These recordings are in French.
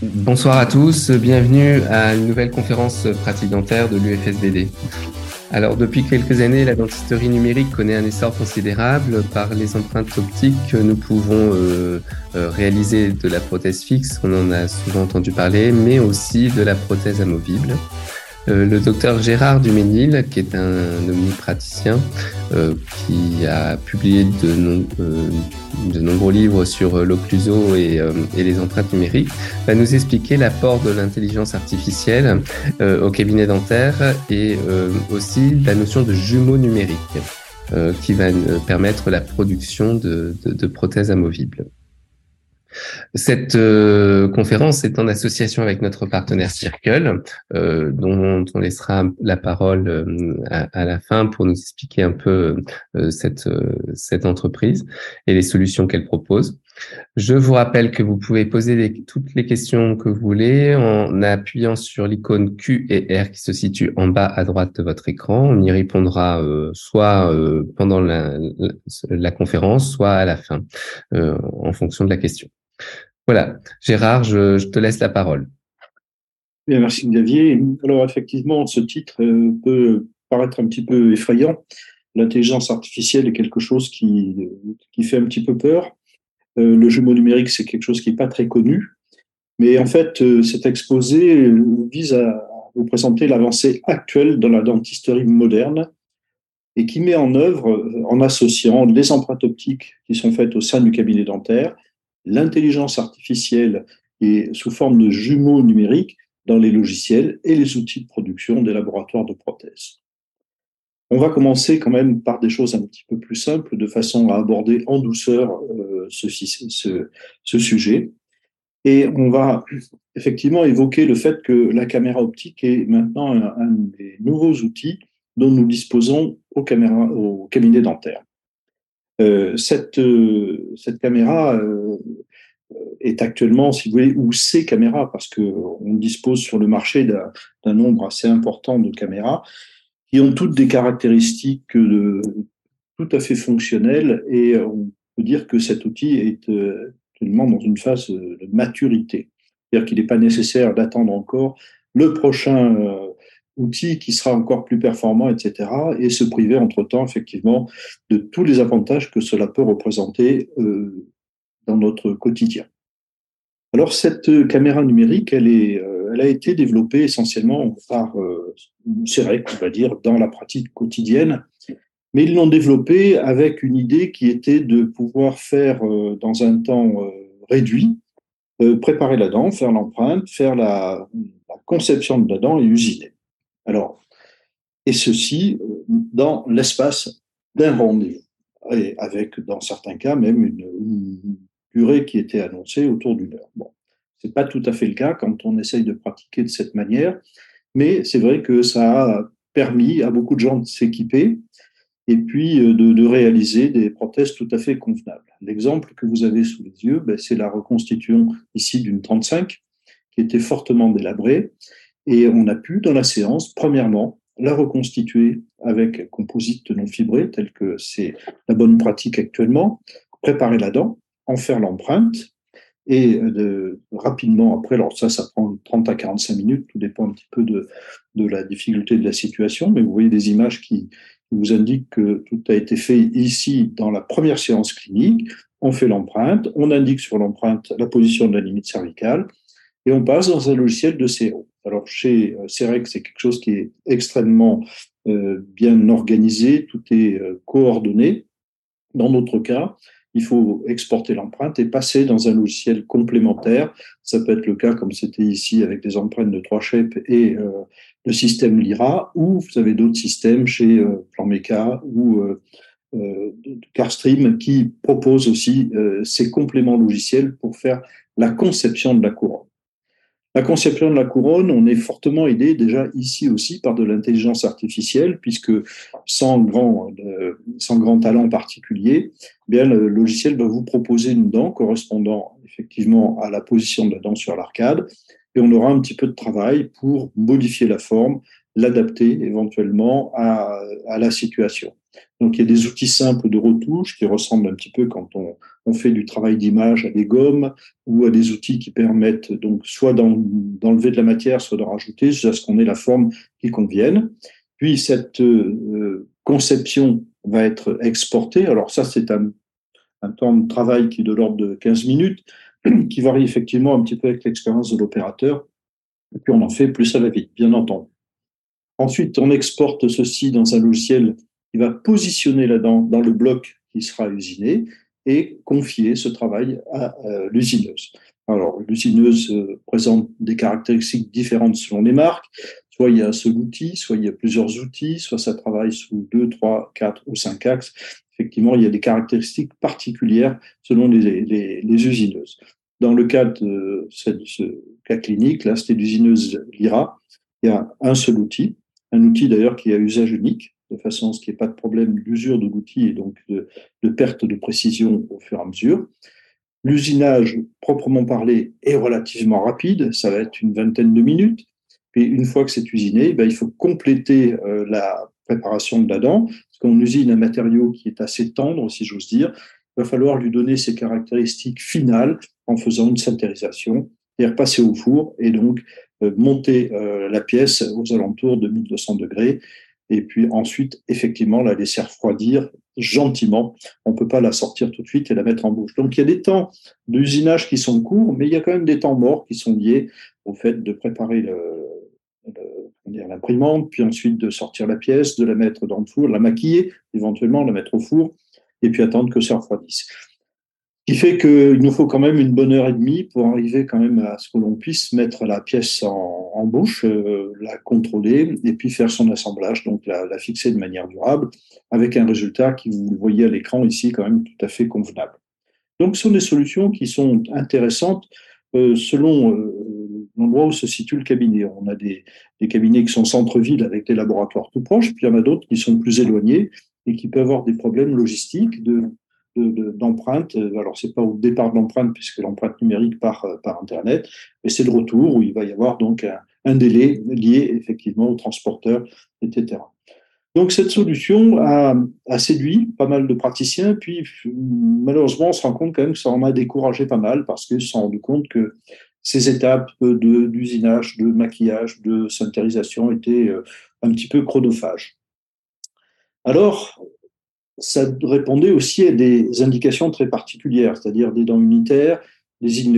Bonsoir à tous, bienvenue à une nouvelle conférence pratique dentaire de l'UFSBD. Alors depuis quelques années, la dentisterie numérique connaît un essor considérable. Par les empreintes optiques, nous pouvons euh, euh, réaliser de la prothèse fixe, on en a souvent entendu parler, mais aussi de la prothèse amovible. Euh, le docteur Gérard Duménil, qui est un omnipraticien, euh, qui a publié de, euh, nombreux livres sur l'occluso et, les empreintes numériques, va nous expliquer l'apport de l'intelligence artificielle au cabinet dentaire et aussi la notion de jumeaux numériques qui va permettre la production de prothèses amovibles. Cette euh, conférence est en association avec notre partenaire Circle, euh, dont on laissera la parole euh, à, la fin pour nous expliquer un peu cette, cette entreprise et les solutions qu'elle propose. Je vous rappelle que vous pouvez poser toutes les questions que vous voulez en appuyant sur l'icône Q et R qui se situe en bas à droite de votre écran. On y répondra soit pendant la, la, conférence, soit à la fin, en fonction de la question. Voilà, Gérard, je, te laisse la parole. Bien, merci Xavier. Alors effectivement, ce titre euh, peut paraître un petit peu effrayant. L'intelligence artificielle est quelque chose qui, qui fait un petit peu peur. Euh, le jumeau numérique, c'est quelque chose qui n'est pas très connu. Mais en fait, euh, cet exposé vise à vous présenter l'avancée actuelle dans la dentisterie moderne et qui met en œuvre, en associant les empreintes optiques qui sont faites au sein du cabinet dentaire, l'intelligence artificielle est sous forme de jumeaux numériques dans les logiciels et les outils de production des laboratoires de prothèses. On va commencer quand même par des choses un petit peu plus simples, de façon à aborder en douceur euh, ce, sujet. Et on va effectivement évoquer le fait que la caméra optique est maintenant un, des nouveaux outils dont nous disposons au, cabinet dentaire. Euh, cette, euh, cette caméra euh, est actuellement, si vous voulez, ou ces caméras, parce qu'on dispose sur le marché d'un nombre assez important de caméras qui ont toutes des caractéristiques de, tout à fait fonctionnelles et on peut dire que cet outil est actuellement dans une phase de maturité. C'est-à-dire qu'il n'est pas nécessaire d'attendre encore le prochain outil qui sera encore plus performant, etc. Et se priver entre-temps, effectivement, de tous les avantages que cela peut représenter euh, dans notre quotidien. Alors, cette caméra numérique, elle, est, euh, elle a été développée essentiellement par euh, CEREC, on va dire, dans la pratique quotidienne. Mais ils l'ont développée avec une idée qui était de pouvoir faire euh, dans un temps euh, réduit, préparer la dent, faire l'empreinte, faire la, conception de la dent et usiner. Alors, et ceci euh, dans l'espace d'un rendez-vous, et avec, dans certains cas, même une, durée qui était annoncée autour d'une heure. Bon, c'est pas tout à fait le cas quand on essaye de pratiquer de cette manière, mais c'est vrai que ça a permis à beaucoup de gens de s'équiper et puis euh, de, réaliser des prothèses tout à fait convenables. L'exemple que vous avez sous les yeux, ben, c'est la reconstitution ici d'une 35 qui était fortement délabrée et on a pu, dans la séance, premièrement, la reconstituer avec composite non fibré, tel que c'est la bonne pratique actuellement, préparer la dent, en faire l'empreinte, et de, rapidement après, alors ça, ça prend 30 à 45 minutes, tout dépend un petit peu de, la difficulté de la situation, mais vous voyez des images qui, vous indiquent que tout a été fait ici dans la première séance clinique. On fait l'empreinte, on indique sur l'empreinte la position de la limite cervicale, et on passe dans un logiciel de CO. Alors chez euh, CEREC, c'est quelque chose qui est extrêmement euh, bien organisé, tout est euh, coordonné. Dans notre cas, il faut exporter l'empreinte et passer dans un logiciel complémentaire. Ça peut être le cas comme c'était ici avec des empreintes de 3 shape et le système Lyra, ou vous avez d'autres systèmes chez Planmeca ou Carstream qui proposent aussi ces compléments logiciels pour faire la conception de la couronne. La conception de la couronne, on est fortement aidé déjà ici aussi par de l'intelligence artificielle, puisque sans grand, euh, sans grand talent particulier, eh bien le logiciel va vous proposer une dent correspondant effectivement à la position de la dent sur l'arcade, et on aura un petit peu de travail pour modifier la forme, l'adapter éventuellement à, à, la situation. Donc il y a des outils simples de retouche qui ressemblent un petit peu quand on, on fait du travail d'image à des gommes ou à des outils qui permettent donc soit d'enlever de la matière, soit de rajouter jusqu'à ce qu'on ait la forme qui convienne. Puis cette euh, conception va être exportée. Alors ça, c'est un, un temps de travail qui est de l'ordre de 15 minutes, qui varie effectivement un petit peu avec l'expérience de l'opérateur. Et puis on en fait plus ça va vite, bien entendu. Ensuite, on exporte ceci dans un logiciel qui va positionner là-dedans dans le bloc qui sera usiné et confier ce travail à euh, l'usineuse. Alors, l'usineuse euh, présente des caractéristiques différentes selon les marques. Soit il y a un seul outil, soit il y a plusieurs outils, soit ça travaille sous deux, trois, quatre ou cinq axes. Effectivement, il y a des caractéristiques particulières selon les, usineuses. Dans le cas de ce cas clinique, là, c'était l'usineuse Lyra. Il y a un seul outil, un outil d'ailleurs qui à usage unique, de façon à ce qu'il n'y ait pas de problème d'usure de l'outil et donc de, perte de précision au fur et à mesure. L'usinage, proprement parlé, est relativement rapide, ça va être une vingtaine de minutes. Puis une fois que c'est usiné, ben, il faut compléter euh, la préparation de la dent. Parce qu'on usine un matériau qui est assez tendre, si j'ose dire, il va falloir lui donner ses caractéristiques finales en faisant une saltérisation, c'est-à-dire passer au four et donc monter euh, la pièce aux alentours de 1200 degrés et puis ensuite, effectivement, la laisser refroidir gentiment. On ne peut pas la sortir tout de suite et la mettre en bouche. Donc il y a des temps d'usinage qui sont courts, mais il y a quand même des temps morts qui sont liés au fait de préparer l'imprimante, puis ensuite de sortir la pièce, de la mettre dans le four, la maquiller, éventuellement la mettre au four, et puis attendre que ça refroidisse qui fait qu'il nous faut quand même une bonne heure et demie pour arriver quand même à ce que l'on puisse mettre la pièce en, bouche, euh, la contrôler et puis faire son assemblage, donc la, fixer de manière durable, avec un résultat qui, vous le voyez à l'écran ici, quand même tout à fait convenable. Donc ce sont des solutions qui sont intéressantes euh, selon euh, l'endroit où se situe le cabinet. On a des, des cabinets qui sont centre-ville avec des laboratoires tout proches, puis il y en a d'autres qui sont plus éloignés et qui peuvent avoir des problèmes logistiques de d'empreinte. De, Alors, c'est pas au départ de l'empreinte, puisque l'empreinte numérique part euh, par Internet, mais c'est le retour où il va y avoir donc un, délai lié effectivement au transporteur, etc. Donc, cette solution a, séduit pas mal de praticiens, puis malheureusement, on se rend compte quand même que ça en a découragé pas mal parce qu'ils se sont rendus compte que ces étapes d'usinage, de, de, maquillage, de sanitarisation étaient euh, un petit peu chronophages. Alors, ça répondait aussi à des indications très particulières, c'est-à-dire des dents unitaires, des in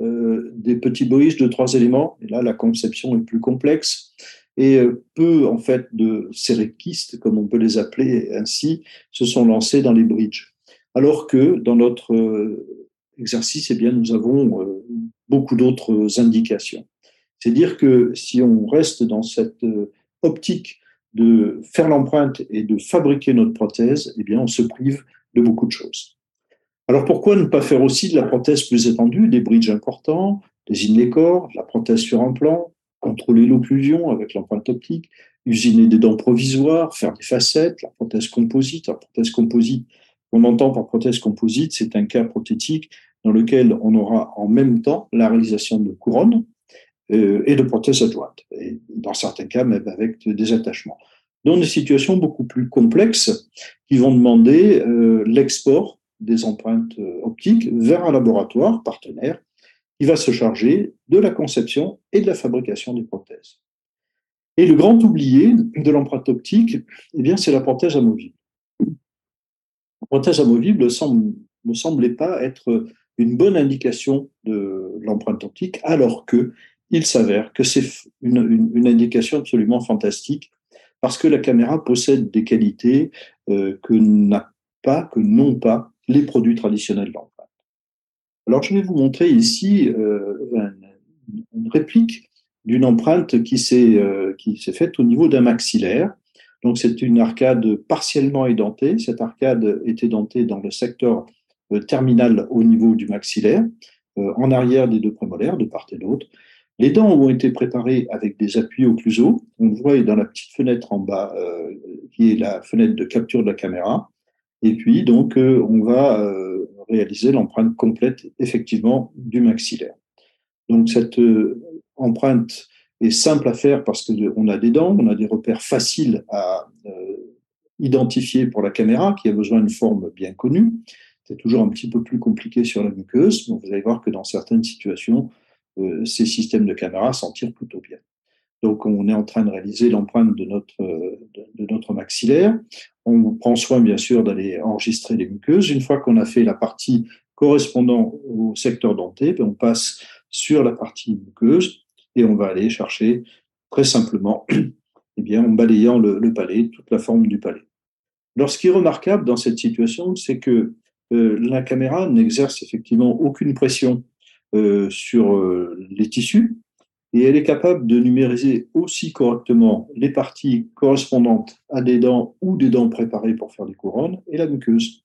euh, des petits boïches de trois éléments. Et là, la conception est plus complexe. Et euh, peu, en fait, de céréquistes, comme on peut les appeler ainsi, se sont lancés dans les bridges. Alors que dans notre euh, exercice, eh bien, nous avons euh, beaucoup d'autres indications. C'est dire que si on reste dans cette optique de faire l'empreinte et de fabriquer notre prothèse, eh bien, on se prive de beaucoup de choses. Alors pourquoi ne pas faire aussi de la prothèse plus étendue, des bridges importants, des corps, la prothèse sur un plan, contrôler l'occlusion avec l'empreinte optique, usiner des dents provisoires, faire des facettes, la prothèse composite. La prothèse composite, on entend par prothèse composite, c'est un cas prothétique dans lequel on aura en même temps la réalisation de couronnes, et de prothèses adjointes, et dans certains cas même avec des attachements. Dans des situations beaucoup plus complexes qui vont demander euh, l'export des empreintes euh, optiques vers un laboratoire partenaire qui va se charger de la conception et de la fabrication des prothèses. Et le grand oublié de l'empreinte optique, eh bien, c'est la prothèse amovible. La prothèse amovible ne semblait pas être une bonne indication de l'empreinte optique, alors que il s'avère que c'est une, indication absolument fantastique parce que la caméra possède des qualités euh, que n'a pas, que n'ont pas les produits traditionnels d'empreinte. Alors je vais vous montrer ici euh, une réplique d'une empreinte qui s'est euh, faite au niveau d'un maxillaire. Donc c'est une arcade partiellement édentée. Cette arcade est édentée dans le secteur euh, terminal au niveau du maxillaire, en arrière des deux prémolaires, de part et d'autre. Les dents ont été préparées avec des appuis occlusaux. On le voit dans la petite fenêtre en bas, euh, qui est la fenêtre de capture de la caméra. Et puis, donc, euh, on va euh, réaliser l'empreinte complète, effectivement, du maxillaire. Donc, cette empreinte est simple à faire parce qu'on a des dents, on a des repères faciles à identifier pour la caméra qui a besoin d'une forme bien connue. C'est toujours un petit peu plus compliqué sur la muqueuse. Donc vous allez voir que dans certaines situations, ces systèmes de caméra s'en tirent plutôt bien. Donc, on est en train de réaliser l'empreinte de notre, de, notre maxillaire. On prend soin, bien sûr, d'aller enregistrer les muqueuses. Une fois qu'on a fait la partie correspondant au secteur denté, ben, on passe sur la partie muqueuse et on va aller chercher très simplement, eh bien, en balayant le, palais, toute la forme du palais. Alors, ce qui est remarquable dans cette situation, c'est que euh, la caméra n'exerce effectivement aucune pression euh, sur euh, les tissus, et elle est capable de numériser aussi correctement les parties correspondantes à des dents ou des dents préparées pour faire les couronnes et la muqueuse.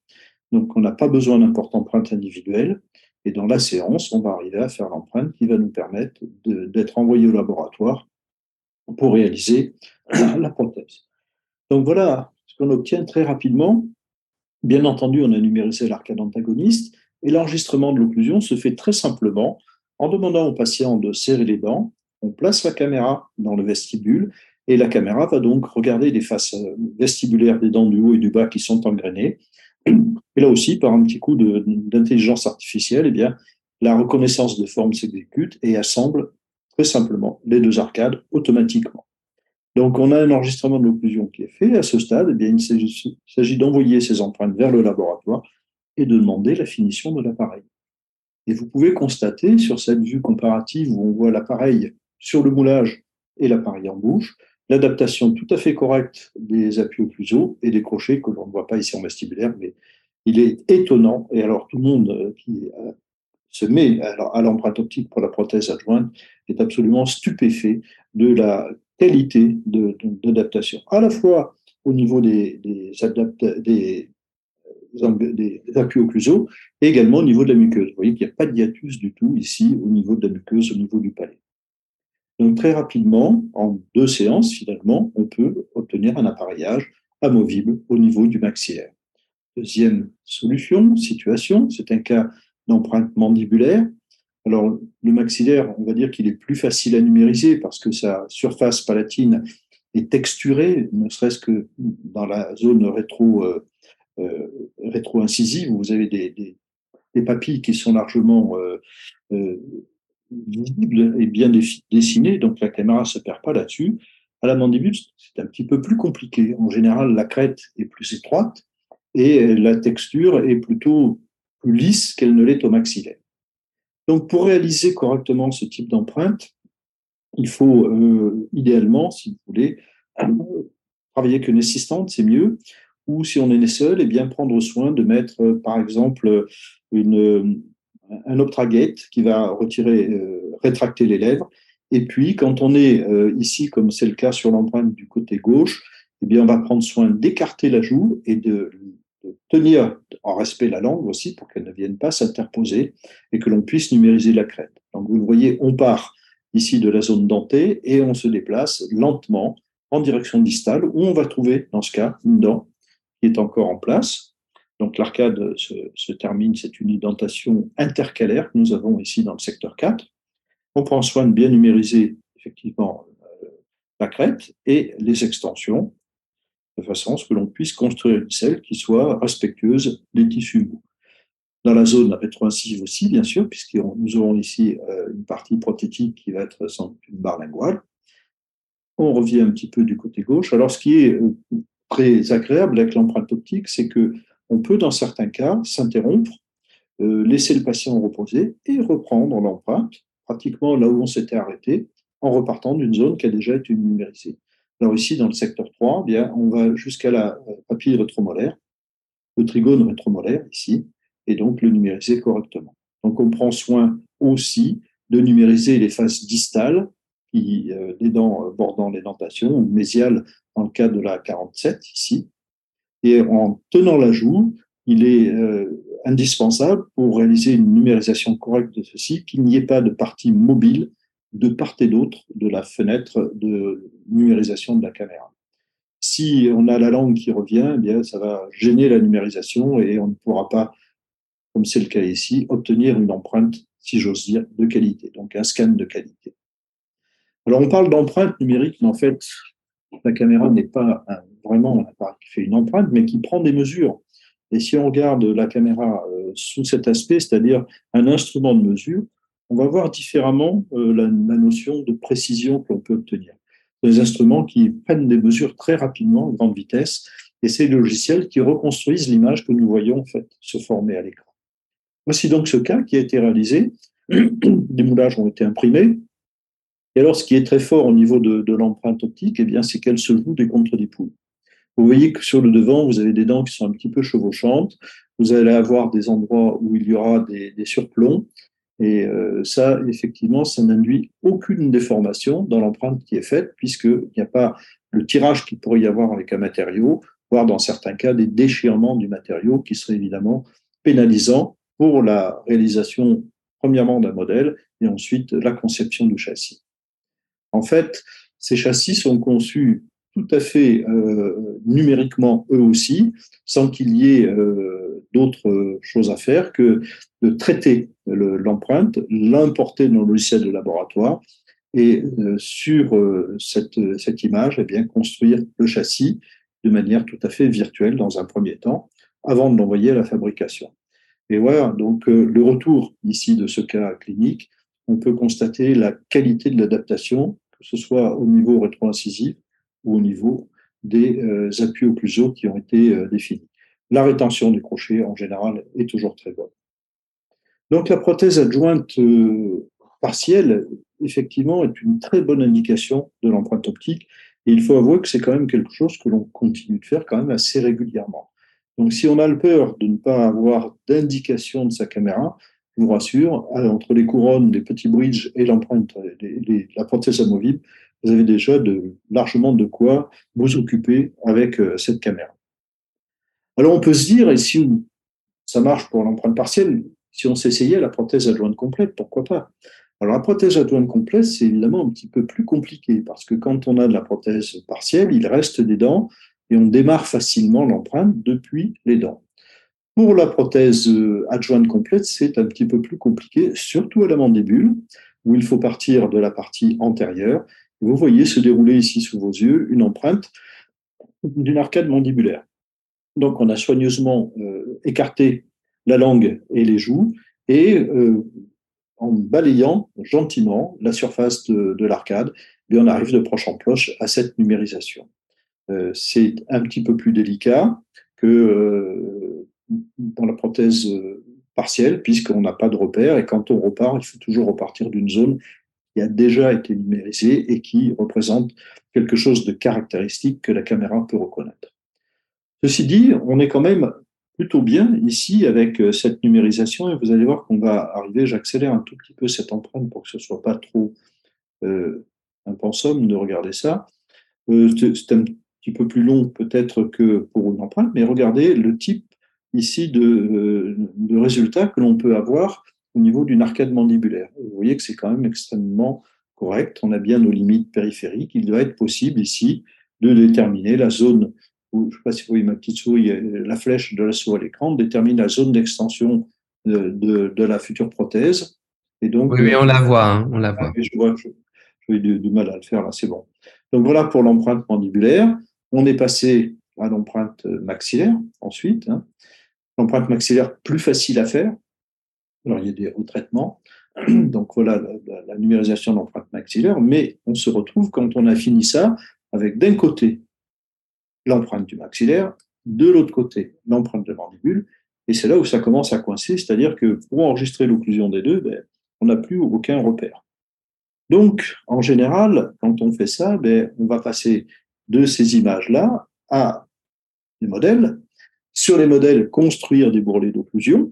Donc on n'a pas besoin d'importante empreinte individuelle et dans la séance, on va arriver à faire l'empreinte qui va nous permettre d'être envoyé au laboratoire pour réaliser la prothèse. Donc voilà ce qu'on obtient très rapidement. Bien entendu, on a numérisé l'arcade antagoniste et l'enregistrement de l'occlusion se fait très simplement en demandant au patient de serrer les dents, on place la caméra dans le vestibule et la caméra va donc regarder les faces euh, vestibulaires des dents du haut et du bas qui sont engrenées. Et là aussi, par un petit coup d'intelligence artificielle, eh bien, la reconnaissance de forme s'exécute et assemble très simplement les deux arcades automatiquement. Donc, on a un enregistrement de l'occlusion qui est fait. À ce stade, eh bien, il s'agit d'envoyer ces empreintes vers le laboratoire et de demander la finition de l'appareil. Et vous pouvez constater sur cette vue comparative où on voit l'appareil sur le moulage et l'appareil en bouche, l'adaptation tout à fait correcte des appuis occlusaux et des crochets que l'on ne voit pas ici en vestibulaire, mais il est étonnant. Et alors tout le monde euh, qui euh, se met à l'empreinte optique pour la prothèse adjointe est absolument stupéfait de la qualité d'adaptation, à la fois au niveau des, des, des des, appuis occlusaux, et également au niveau de la muqueuse. Vous voyez qu'il n'y a pas de hiatus du tout ici au niveau de la muqueuse, au niveau du palais. Donc très rapidement, en deux séances finalement, on peut obtenir un appareillage amovible au niveau du maxillaire. Deuxième solution, situation, c'est un cas d'empreinte mandibulaire. Alors le maxillaire, on va dire qu'il est plus facile à numériser parce que sa surface palatine est texturée, ne serait-ce que dans la zone rétro euh, rétro-incisive, où vous avez des, papilles qui sont largement euh, euh, visibles et bien dessinées, donc la caméra ne se perd pas là-dessus. À la mandibule, c'est un petit peu plus compliqué. En général, la crête est plus étroite et la texture est plutôt plus lisse qu'elle ne l'est au maxillaire. Donc, pour réaliser correctement ce type d'empreinte, il faut idéalement, si vous voulez, travailler avec une assistante, c'est mieux, ou si on est seul, eh bien prendre soin de mettre, euh, par exemple, une, euh, un Optragate qui va retirer, euh, rétracter les lèvres. Et puis, quand on est ici, comme c'est le cas sur l'empreinte du côté gauche, eh bien, on va prendre soin d'écarter la joue et de, tenir en respect la langue aussi pour qu'elle ne vienne pas s'interposer et que l'on puisse numériser la crête. Donc, vous le voyez, on part ici de la zone dentée et on se déplace lentement en direction distale où on va trouver, dans ce cas, une dent est encore en place. Donc l'arcade se, termine, c'est une indentation intercalaire que nous avons ici dans le secteur 4. On prend soin de bien numériser effectivement euh, la crête et les extensions, de façon à ce que l'on puisse construire une selle qui soit respectueuse des tissus. Dans la zone rétro-incisive aussi, bien sûr, puisque nous aurons ici euh, une partie prothétique qui va être sans une barre linguale. On revient un petit peu du côté gauche. Alors, ce qui est euh, très agréable avec l'empreinte optique, c'est que on peut, dans certains cas, s'interrompre, euh, laisser le patient reposer et reprendre l'empreinte, pratiquement là où on s'était arrêté, en repartant d'une zone qui a déjà été numérisée. Alors ici, dans le secteur 3, eh bien, on va jusqu'à la euh, papille rétromolaire, le trigone rétromolaire ici, et donc le numériser correctement. Donc on prend soin aussi de numériser les faces distales, qui, euh, dents bordant les dentations, ou mésiales dans le cas de la 47 ici. Et en tenant la joue, il est euh, indispensable pour réaliser une numérisation correcte de ceci qu'il n'y ait pas de partie mobile de part et d'autre de la fenêtre de numérisation de la caméra. Si on a la langue qui revient, eh bien, ça va gêner la numérisation et on ne pourra pas, comme c'est le cas ici, obtenir une empreinte, si j'ose dire, de qualité, donc un scan de qualité. Alors, on parle d'empreinte numérique, mais en fait, la caméra n'est pas vraiment un appareil qui fait une empreinte, mais qui prend des mesures. Et si on regarde la caméra euh, sous cet aspect, c'est-à-dire un instrument de mesure, on va voir différemment euh, la, notion de précision que l'on peut obtenir. Des instruments qui prennent des mesures très rapidement, à grande vitesse, et les logiciels qui reconstruisent l'image que nous voyons en fait se former à l'écran. Voici donc ce cas qui a été réalisé. Des moulages ont été imprimés. Et alors, ce qui est très fort au niveau de, l'empreinte optique, eh bien, c'est qu'elle se joue des contre des poules. Vous voyez que sur le devant, vous avez des dents qui sont un petit peu chevauchantes. Vous allez avoir des endroits où il y aura des, des surplombs. Et euh, ça, effectivement, ça n'induit aucune déformation dans l'empreinte qui est faite, puisqu'il n'y a pas le tirage qu'il pourrait y avoir avec un matériau, voire dans certains cas des déchirements du matériau qui seraient évidemment pénalisants pour la réalisation, premièrement, d'un modèle et ensuite la conception du châssis. En fait, ces châssis sont conçus tout à fait euh, numériquement eux aussi, sans qu'il y ait euh, d'autres choses à faire que de traiter l'empreinte, l'importer dans le logiciel de laboratoire et euh, sur euh, cette, image, eh bien, construire le châssis de manière tout à fait virtuelle dans un premier temps, avant de l'envoyer à la fabrication. Et voilà, donc euh, le retour ici de ce cas clinique, on peut constater la qualité de l'adaptation, que ce soit au niveau rétro-incisif ou au niveau des euh, appuis occlusaux qui ont été euh, définis. La rétention du crochet, en général, est toujours très bonne. Donc la prothèse adjointe euh, partielle, effectivement, est une très bonne indication de l'empreinte optique. Et il faut avouer que c'est quand même quelque chose que l'on continue de faire quand même assez régulièrement. Donc si on a le peur de ne pas avoir d'indication de sa caméra, je vous rassure, entre les couronnes, les petits bridges et l'empreinte, la prothèse amovible, vous avez déjà largement de quoi vous occuper avec euh, cette caméra. Alors on peut se dire, et si ça marche pour l'empreinte partielle, si on s'essayait la prothèse adjointe complète, pourquoi pas? Alors la prothèse adjointe complète, c'est évidemment un petit peu plus compliqué, parce que quand on a de la prothèse partielle, il reste des dents, et on démarre facilement l'empreinte depuis les dents. Pour la prothèse euh, adjointe complète, c'est un petit peu plus compliqué, surtout à la mandibule, où il faut partir de la partie antérieure vous voyez se dérouler ici sous vos yeux une empreinte d'une arcade mandibulaire. Donc on a soigneusement euh, écarté la langue et les joues et euh, en balayant gentiment la surface de, l'arcade, eh on arrive de proche en proche à cette numérisation. C'est un petit peu plus délicat que dans la prothèse partielle, puisqu'on n'a pas de repère, et quand on repart, il faut toujours repartir d'une zone qui a déjà été numérisé et qui représente quelque chose de caractéristique que la caméra peut reconnaître. Ceci dit, on est quand même plutôt bien ici avec euh, cette numérisation et vous allez voir qu'on va arriver, j'accélère un tout petit peu cette empreinte pour que ce soit pas trop euh, impensable de regarder ça. Euh, c'est un petit peu plus long peut-être que pour une empreinte, mais regardez le type ici de, euh, de résultat que l'on peut avoir au niveau d'une arcade mandibulaire. Vous voyez que c'est quand même extrêmement correct. On a bien nos limites périphériques. Il doit être possible ici de déterminer la zone, où, je ne sais pas si vous voyez ma petite souris, la flèche de la souris à l'écran détermine la zone d'extension de, de, la future prothèse. Et donc, oui, on la voit, hein, on la voit. Je vois, j'ai du, mal à le faire là, c'est bon. Donc voilà pour l'empreinte mandibulaire. On est passé à l'empreinte maxillaire ensuite. Hein. L'empreinte maxillaire plus facile à faire alors, il y a des retraitements. Donc, voilà la, numérisation de l'empreinte maxillaire. Mais on se retrouve, quand on a fini ça, avec d'un côté l'empreinte du maxillaire, de l'autre côté l'empreinte de mandibule. Et c'est là où ça commence à coincer, c'est-à-dire que pour enregistrer l'occlusion des deux, ben, on n'a plus aucun repère. Donc, en général, quand on fait ça, ben, on va passer de ces images-là à des modèles. Sur les modèles, construire des bourrelets d'occlusion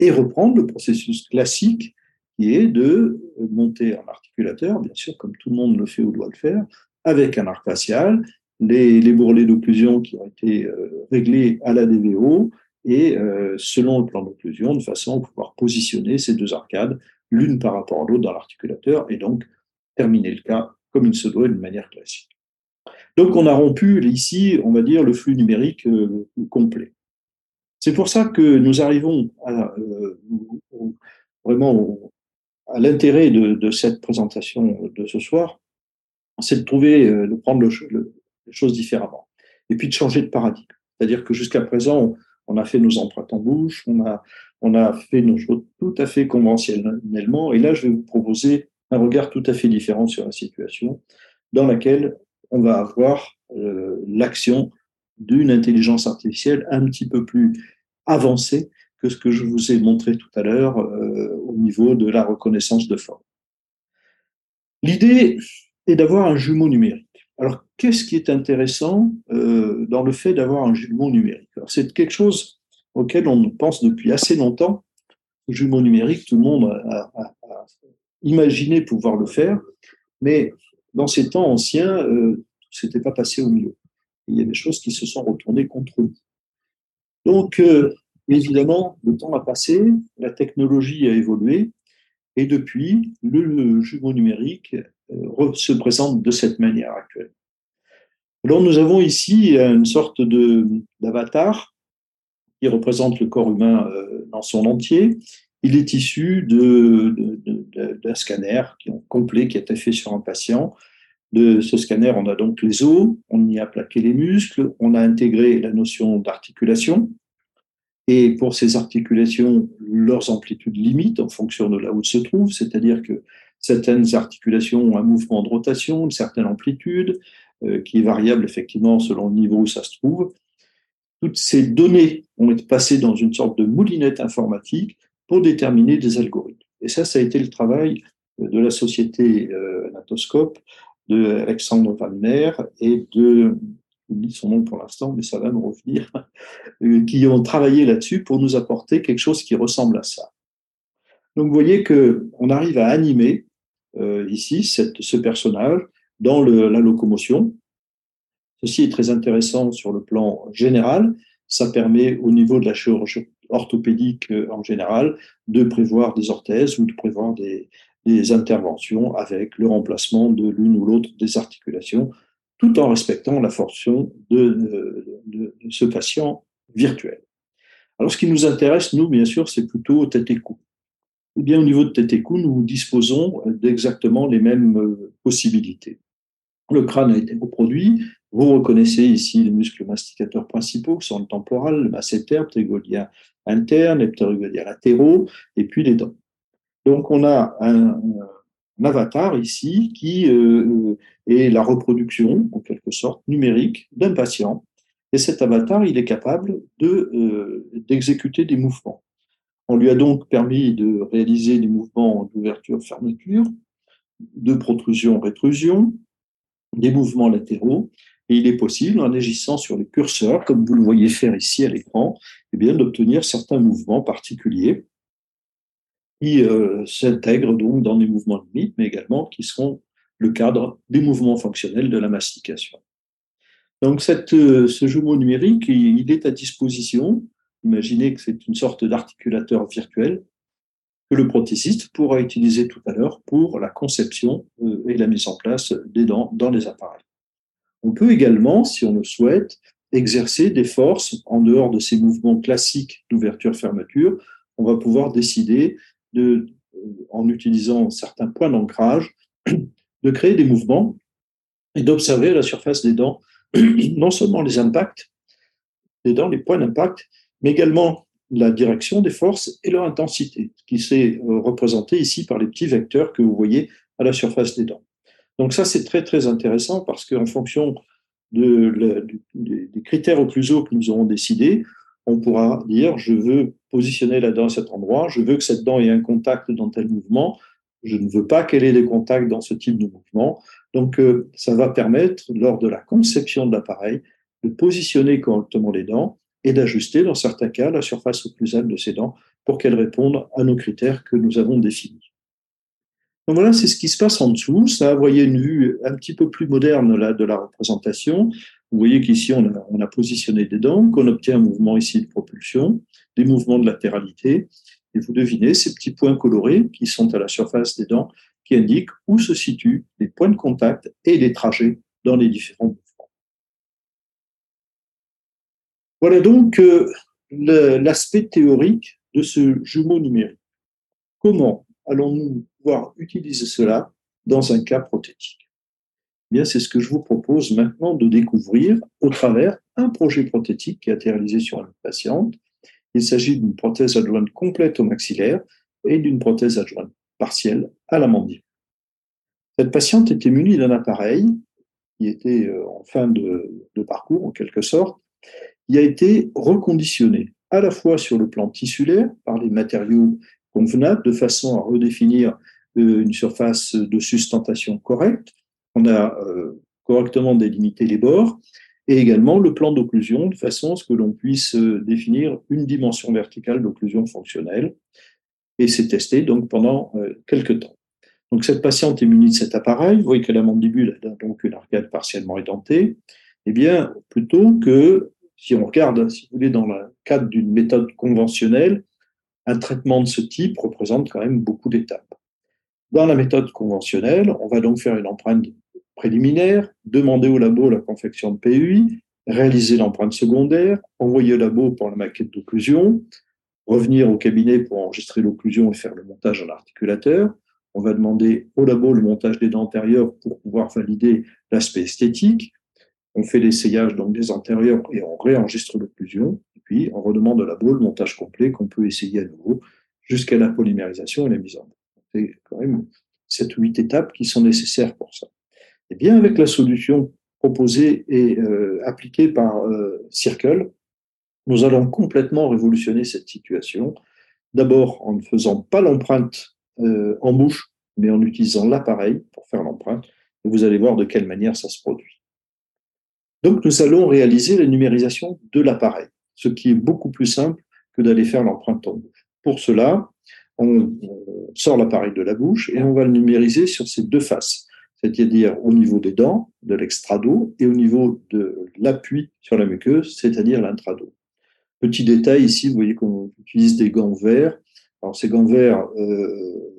et reprendre le processus classique qui est de monter un articulateur, bien sûr, comme tout le monde le fait ou doit le faire, avec un arc facial, les, bourrelets d'occlusion qui ont été euh, réglés à la DVO, et euh, selon le plan d'occlusion, de façon à pouvoir positionner ces deux arcades l'une par rapport à l'autre dans l'articulateur, et donc terminer le cas comme il se doit d'une manière classique. Donc on a rompu ici, on va dire, le flux numérique euh, complet. C'est pour ça que nous arrivons euh, vraiment à l'intérêt de, cette présentation de ce soir, c'est de trouver, euh, de prendre le, les choses différemment. Et puis de changer de paradigme. C'est-à-dire que jusqu'à présent, on a fait nos empreintes en bouche, on a fait nos choses tout à fait conventionnellement. Et là, je vais vous proposer un regard tout à fait différent sur la situation, dans laquelle on va avoir euh, l'action d'une intelligence artificielle un petit peu plus avancée que ce que je vous ai montré tout à l'heure euh, au niveau de la reconnaissance de forme. L'idée est d'avoir un jumeau numérique. Alors, qu'est-ce qui est intéressant euh, dans le fait d'avoir un jumeau numérique? C'est quelque chose auquel on pense depuis assez longtemps. Jumeau numérique, tout le monde a, imaginé pouvoir le faire, mais dans ces temps anciens, euh, ce n'était pas passé au mieux. Il y a des choses qui se sont retournées contre nous. Donc, euh, évidemment, le temps a passé, la technologie a évolué, et depuis, le jumeau numérique euh, se présente de cette manière actuelle. Alors nous avons ici une sorte d'avatar qui représente le corps humain euh, dans son entier. Il est issu d'un scanner complet qui a été fait sur un patient. De ce scanner, on a donc les os, on y a plaqué les muscles, on a intégré la notion d'articulation. Et pour ces articulations, leurs amplitudes limites en fonction de là où elles se trouvent, c'est-à-dire que certaines articulations ont un mouvement de rotation, une certaine amplitude, euh, qui est variable effectivement selon le niveau où ça se trouve. Toutes ces données ont été passées dans une sorte de moulinette informatique pour déterminer des algorithmes. Et ça, ça a été le travail de la société euh, Natoscope, de Alexandre Wagner et de, son nom pour l'instant, mais ça va me revenir, euh, qui ont travaillé là-dessus pour nous apporter quelque chose qui ressemble à ça. Donc vous voyez qu'on arrive à animer euh, ici, ce personnage, dans la locomotion. Ceci est très intéressant sur le plan général. Ça permet, au niveau de la chirurgie orthopédique euh, en général, de prévoir des orthèses ou de prévoir des, interventions avec le remplacement de l'une ou l'autre des articulations, tout en respectant la fonction de, ce patient virtuel. Alors, ce qui nous intéresse, nous, bien sûr, c'est plutôt tête et cou. Eh bien, au niveau de tête et cou, nous disposons d'exactement les mêmes euh, possibilités. Le crâne a été reproduit. Vous reconnaissez ici les muscles masticateurs principaux, qui sont le temporal, le masséter, le ptérygoidien interne, les ptérygoidiens latéraux, et puis les dents. Donc, on a un, avatar ici qui euh, est la reproduction, en quelque sorte, numérique d'un patient. Et cet avatar, il est capable euh, d'exécuter de, des mouvements. On lui a donc permis de réaliser des mouvements d'ouverture-fermeture, de protrusion-rétrusion, des mouvements latéraux, et il est possible, en agissant sur les curseurs, comme vous le voyez faire ici à l'écran, eh bien, d'obtenir certains mouvements particuliers qui euh, s'intègrent donc dans des mouvements limites, mais également qui seront le cadre des mouvements fonctionnels de la mastication. Donc euh, ce jumeau numérique, il est à disposition Imaginez que c'est une sorte d'articulateur virtuel que le prothésiste pourra utiliser tout à l'heure pour la conception euh, et la mise en place des dents dans les appareils. On peut également, si on le souhaite, exercer des forces en dehors de ces mouvements classiques d'ouverture-fermeture. On va pouvoir décider, de, euh, en utilisant certains points d'ancrage, de créer des mouvements et d'observer à la surface des dents non seulement les impacts des dents, les points d'impact, mais également la direction des forces et leur intensité, qui s'est euh, représentée ici par les petits vecteurs que vous voyez à la surface des dents. Donc ça, c'est très très intéressant parce qu'en fonction de, des critères au plus haut que nous aurons décidé, on pourra dire je veux positionner la dent à cet endroit, je veux que cette dent ait un contact dans tel mouvement, je ne veux pas qu'elle ait des contacts dans ce type de mouvement. Donc euh, ça va permettre, lors de la conception de l'appareil, de positionner correctement les dents et d'ajuster, dans certains cas, la surface occlusale de ces dents pour qu'elles répondent à nos critères que nous avons définis. Donc voilà, c'est ce qui se passe en dessous. Ça, vous voyez une vue un petit peu plus moderne là, de la représentation. Vous voyez qu'ici, on a, on a positionné des dents, qu'on obtient un mouvement ici de propulsion, des mouvements de latéralité. Et vous devinez ces petits points colorés qui sont à la surface des dents qui indiquent où se situent les points de contact et les trajets dans les différents Voilà donc euh, l'aspect théorique de ce jumeau numérique. Comment allons-nous pouvoir utiliser cela dans un cas prothétique eh bien c'est ce que je vous propose maintenant de découvrir au travers un projet prothétique qui a été réalisé sur une patiente. Il s'agit d'une prothèse adjointe complète au maxillaire et d'une prothèse adjointe partielle à la mandibule. Cette patiente était munie d'un appareil qui était euh, en fin de, parcours, en quelque sorte, qui a été reconditionné à la fois sur le plan tissulaire par les matériaux convenables, de façon à redéfinir une surface de sustentation correcte. On a euh, correctement délimité les bords et également le plan d'occlusion de façon à ce que l'on puisse définir une dimension verticale d'occlusion fonctionnelle. Et c'est testé donc pendant quelques temps. Donc cette patiente est munie de cet appareil, vous voyez que la mandibule a donc une arcade partiellement édentée, eh bien, plutôt que, si on regarde, si vous voulez, dans le cadre d'une méthode conventionnelle, un traitement de ce type représente quand même beaucoup d'étapes. Dans la méthode conventionnelle, on va donc faire une empreinte préliminaire, demander au labo la confection de PUI, réaliser l'empreinte secondaire, envoyer au labo pour la maquette d'occlusion, revenir au cabinet pour enregistrer l'occlusion et faire le montage en articulateur, on va demander au labo le montage des dents antérieures pour pouvoir valider l'aspect esthétique. On fait l'essayage donc des antérieurs et on réenregistre l'occlusion. Puis, on redemande au labo le montage complet qu'on peut essayer à nouveau jusqu'à la polymérisation et la mise en œuvre. C'est quand même 7 ou 8 étapes qui sont nécessaires pour ça. Et bien, avec la solution proposée et euh, appliquée par euh, Circle, nous allons complètement révolutionner cette situation. D'abord en ne faisant pas l'empreinte euh, en bouche, mais en utilisant l'appareil pour faire l'empreinte. Et vous allez voir de quelle manière ça se produit. Donc, nous allons réaliser la numérisation de l'appareil, ce qui est beaucoup plus simple que d'aller faire l'empreinte en bouche. Pour cela, on, sort l'appareil de la bouche et on va le numériser sur ses deux faces, c'est-à-dire au niveau des dents, de l'extrado, et au niveau de l'appui sur la muqueuse, c'est-à-dire l'intrado. Petit détail ici, vous voyez qu'on utilise des gants verts alors, ces gants verts euh,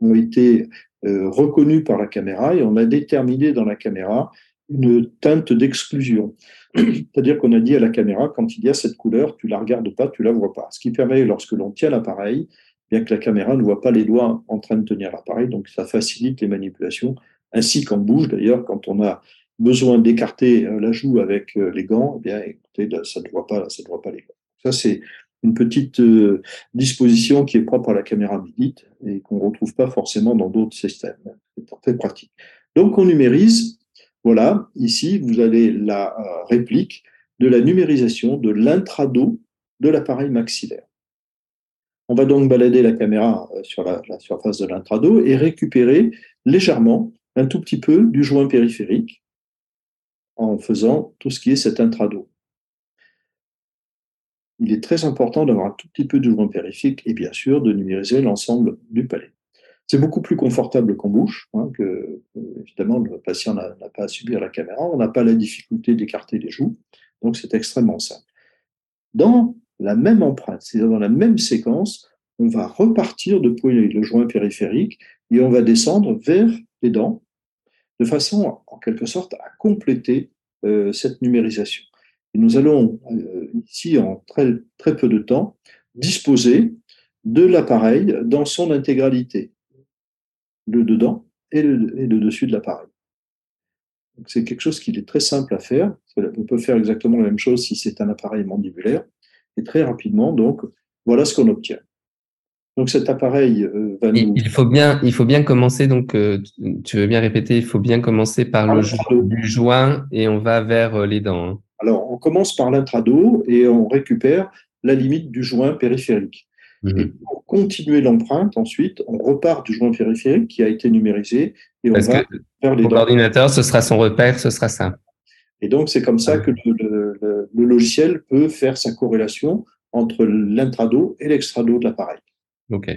ont été euh, reconnus par la caméra et on a déterminé dans la caméra une teinte d'exclusion. C'est-à-dire qu'on a dit à la caméra, quand il y a cette couleur, tu la regardes pas, tu la vois pas. Ce qui permet, lorsque l'on tient l'appareil, bien que la caméra ne voit pas les doigts en train de tenir l'appareil, donc ça facilite les manipulations, ainsi qu'en bouge d'ailleurs, quand on a besoin d'écarter euh, la joue avec les gants, eh bien écoutez, ça ne voit pas, ça ne voit pas les gants. Ça c'est une petite euh, disposition qui est propre à la caméra Midit et qu'on ne retrouve pas forcément dans d'autres systèmes. C'est très pratique. Donc on numérise. Voilà, ici vous avez la euh, réplique de la numérisation de l'intrado de l'appareil maxillaire. On va donc balader la caméra euh, sur la, surface de l'intrado et récupérer légèrement un tout petit peu du joint périphérique en faisant tout ce qui est cet intrado il est très important d'avoir un tout petit peu de joint périphérique et bien sûr de numériser l'ensemble du palais. C'est beaucoup plus confortable qu'en bouche, hein, que évidemment le patient n'a pas à subir la caméra, on n'a pas la difficulté d'écarter les joues, donc c'est extrêmement simple. Dans la même empreinte, c'est-à-dire dans la même séquence, on va repartir depuis le joint périphérique et on va descendre vers les dents de façon en quelque sorte à compléter euh, cette numérisation. Et nous allons euh, ici, en très, très peu de temps, disposer de l'appareil dans son intégralité, le dedans et le, dessus de l'appareil. C'est quelque chose qui est très simple à faire. On peut faire exactement la même chose si c'est un appareil mandibulaire. Et très rapidement, donc, voilà ce qu'on obtient. Donc cet appareil euh, va nous... Il faut bien, il faut bien commencer, donc euh, tu veux bien répéter, il faut bien commencer par le, du joint et on va vers les dents. Hein. Alors, on commence par l'intrado et on récupère la limite du joint périphérique. Mhm. Et pour continuer l'empreinte, ensuite, on repart du joint périphérique qui a été numérisé et on va faire les L'ordinateur, ce sera son repère, ce sera ça. Et donc, c'est comme ça que le, logiciel peut faire sa corrélation entre l'intrado et l'extrado de l'appareil. OK.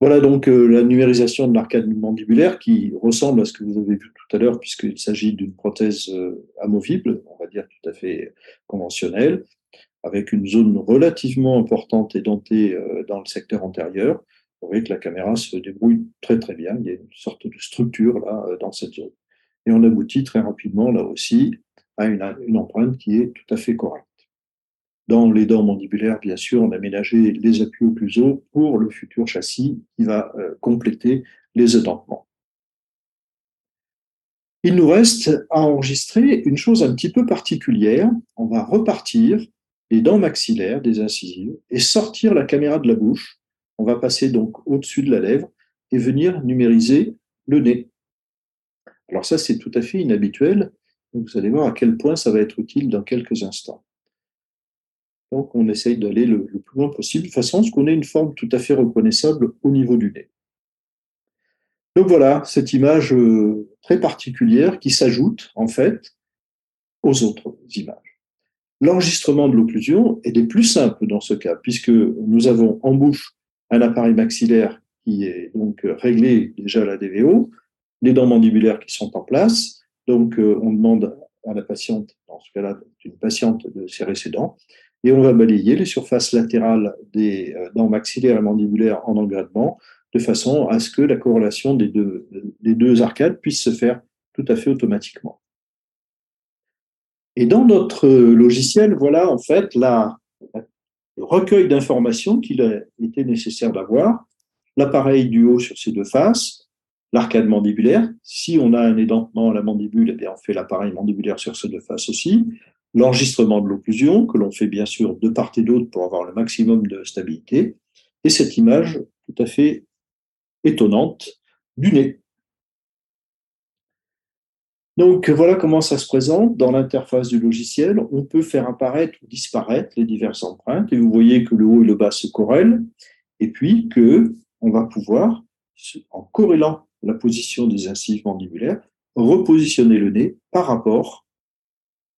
Voilà donc euh, la numérisation de l'arcade mandibulaire qui ressemble à ce que vous avez vu tout à l'heure puisqu'il s'agit d'une prothèse euh, amovible, on va dire tout à fait conventionnelle, avec une zone relativement importante et dentée euh, dans le secteur antérieur. Vous voyez que la caméra se débrouille très très bien, il y a une sorte de structure là dans cette zone. Et on aboutit très rapidement là aussi à une empreinte qui est tout à fait correcte. Dans les dents mandibulaires, bien sûr, on a aménagé les appuis occlusaux pour le futur châssis qui va euh, compléter les édentements. Il nous reste à enregistrer une chose un petit peu particulière. On va repartir les dents maxillaires des incisives et sortir la caméra de la bouche. On va passer donc au-dessus de la lèvre et venir numériser le nez. Alors ça, c'est tout à fait inhabituel. Vous allez voir à quel point ça va être utile dans quelques instants. Donc, on essaye d'aller le, plus loin possible, de façon à ce qu'on ait une forme tout à fait reconnaissable au niveau du nez. Donc voilà, cette image euh, très particulière qui s'ajoute en fait aux autres images. L'enregistrement de l'occlusion est des plus simples dans ce cas, puisque nous avons en bouche un appareil maxillaire qui est donc réglé déjà à la DVO, les dents mandibulaires qui sont en place. Donc, euh, on demande à la patiente, dans ce cas-là, une patiente de serrer ses dents, et on va balayer les surfaces latérales des euh, dents maxillaires et mandibulaires en engrainement, de façon à ce que la corrélation des deux, des deux arcades puisse se faire tout à fait automatiquement. Et dans notre logiciel, voilà en fait la, le recueil d'informations qu'il a été nécessaire d'avoir, l'appareil du haut sur ces deux faces, l'arcade mandibulaire. Si on a un édentement à la mandibule, eh on fait l'appareil mandibulaire sur ces deux faces aussi. L'enregistrement de l'occlusion, que l'on fait bien sûr de part et d'autre pour avoir le maximum de stabilité. Et cette image tout à fait étonnante du nez. Donc voilà comment ça se présente dans l'interface du logiciel. On peut faire apparaître ou disparaître les diverses empreintes et vous voyez que le haut et le bas se corrèlent et puis que on va pouvoir, en corrélant la position des incisives mandibulaires, repositionner le nez par rapport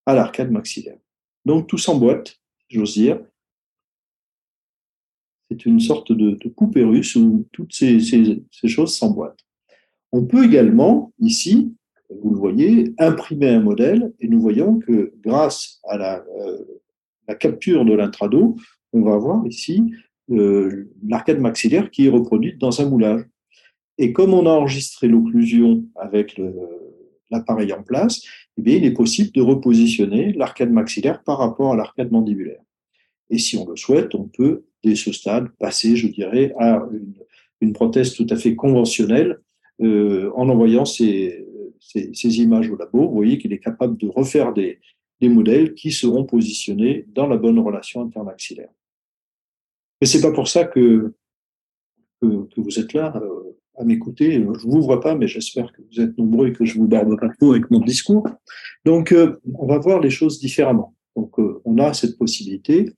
à l'arcade maxillaire. Donc tout s'emboîte, j'ose dire. C'est une sorte de, de russe où toutes ces, choses s'emboîtent. On peut également, ici, vous le voyez, imprimer un modèle et nous voyons que grâce à la, euh, capture de l'intrado, on va avoir ici euh, l'arcade maxillaire qui est reproduite dans un moulage. Et comme on a enregistré l'occlusion avec l'appareil en place, eh il est possible de repositionner l'arcade maxillaire par rapport à l'arcade mandibulaire. Et si on le souhaite, on peut, dès ce stade, passer, je dirais, à une, prothèse tout à fait conventionnelle euh, en envoyant ces, images au labo. Vous voyez qu'il est capable de refaire des, modèles qui seront positionnés dans la bonne relation intermaxillaire. Mais c'est pas pour ça que, que, vous êtes là euh, m'écouter. Je vous vois pas, mais j'espère que vous êtes nombreux et que je vous barbe pas trop avec mon discours. Donc, euh, on va voir les choses différemment. Donc, euh, on a cette possibilité.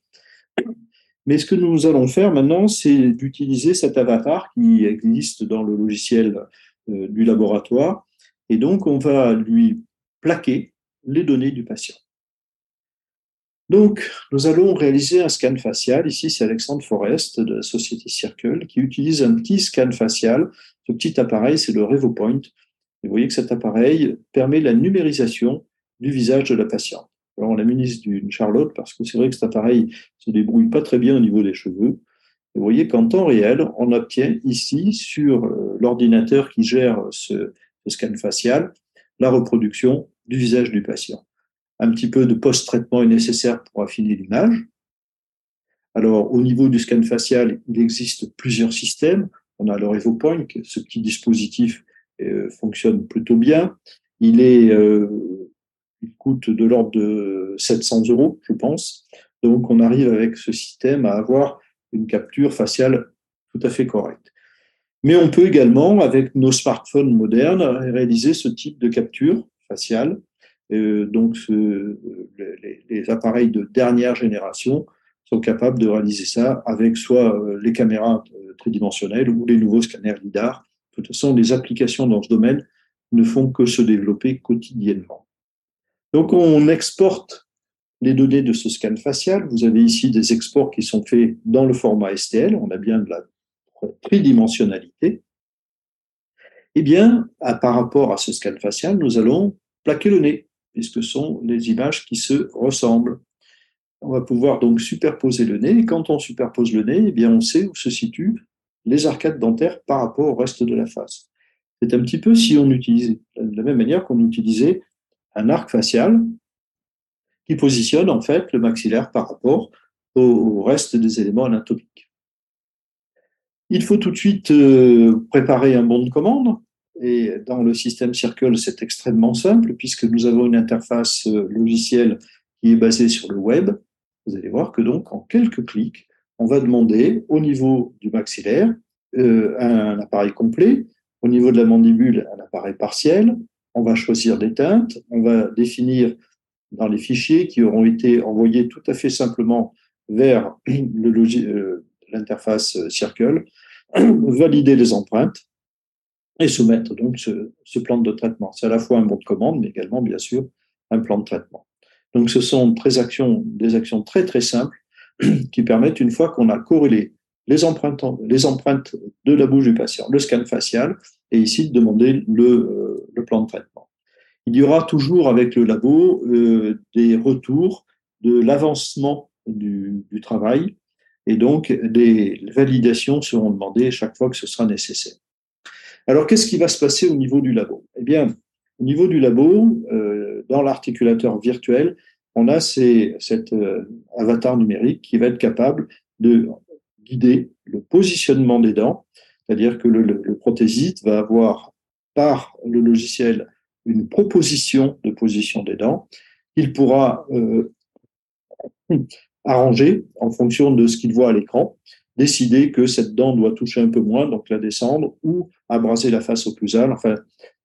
Mais ce que nous allons faire maintenant, c'est d'utiliser cet avatar qui existe dans le logiciel du laboratoire. Et donc, on va lui plaquer les données du patient. Donc, nous allons réaliser un scan facial. Ici, c'est Alexandre Forest de la société Circle qui utilise un petit scan facial. Ce petit appareil, c'est le RevoPoint. Et vous voyez que cet appareil permet la numérisation du visage de la patiente. Alors, on la munisse d'une Charlotte parce que c'est vrai que cet appareil se débrouille pas très bien au niveau des cheveux. Vous voyez qu'en temps réel, on obtient ici, sur euh, l'ordinateur qui gère ce scan facial, la reproduction du visage du patient un petit peu de post-traitement est nécessaire pour affiner l'image. Alors, au niveau du scan facial, il existe plusieurs systèmes. On a le RevoPoint, ce petit dispositif euh, fonctionne plutôt bien. Il est, euh, il coûte de l'ordre de 700 euros, je pense. Donc, on arrive avec ce système à avoir une capture faciale tout à fait correcte. Mais on peut également, avec nos smartphones modernes, réaliser ce type de capture faciale euh, donc, les, appareils de dernière génération sont capables de réaliser ça avec soit euh, les caméras euh, tridimensionnelles ou les nouveaux scanners LIDAR. De toute façon, les applications dans ce domaine ne font que se développer quotidiennement. Donc, on exporte les données de ce scan facial. Vous avez ici des exports qui sont faits dans le format STL. On a bien de la tridimensionnalité. Eh bien, par rapport à ce scan facial, nous allons plaquer le nez puisque ce sont les images qui se ressemblent. On va pouvoir donc superposer le nez, et quand on superpose le nez, eh bien on sait où se situent les arcades dentaires par rapport au reste de la face. C'est un petit peu si on utilisait, de la même manière qu'on utilisait un arc facial qui positionne en fait le maxillaire par rapport au reste des éléments anatomiques. Il faut tout de suite euh, préparer un bon de commande. Et dans le système Circle, c'est extrêmement simple puisque nous avons une interface euh, logicielle qui est basée sur le web. Vous allez voir que donc en quelques clics, on va demander au niveau du maxillaire euh, un appareil complet, au niveau de la mandibule un appareil partiel. On va choisir des teintes, on va définir dans les fichiers qui auront été envoyés tout à fait simplement vers euh, l'interface Circle, valider les empreintes et soumettre donc ce, plan de traitement. C'est à la fois un bon de commande, mais également, bien sûr, un plan de traitement. Donc, ce sont très actions, des actions très, très simples qui permettent, une fois qu'on a corrélé les empreintes, les empreintes de la bouche du patient, le scan facial, et ici, de demander le, le plan de traitement. Il y aura toujours avec le labo euh, des retours de l'avancement du, du travail, et donc des validations seront demandées chaque fois que ce sera nécessaire. Alors, qu'est-ce qui va se passer au niveau du labo? Eh bien, au niveau du labo, euh, dans l'articulateur virtuel, on a cet euh, avatar numérique qui va être capable de guider le positionnement des dents, c'est-à-dire que le, prothésiste va avoir par le logiciel une proposition de position des dents qu'il pourra euh, arranger en fonction de ce qu'il voit à l'écran décider que cette dent doit toucher un peu moins, donc la descendre, ou abraser la face occlusale. Enfin,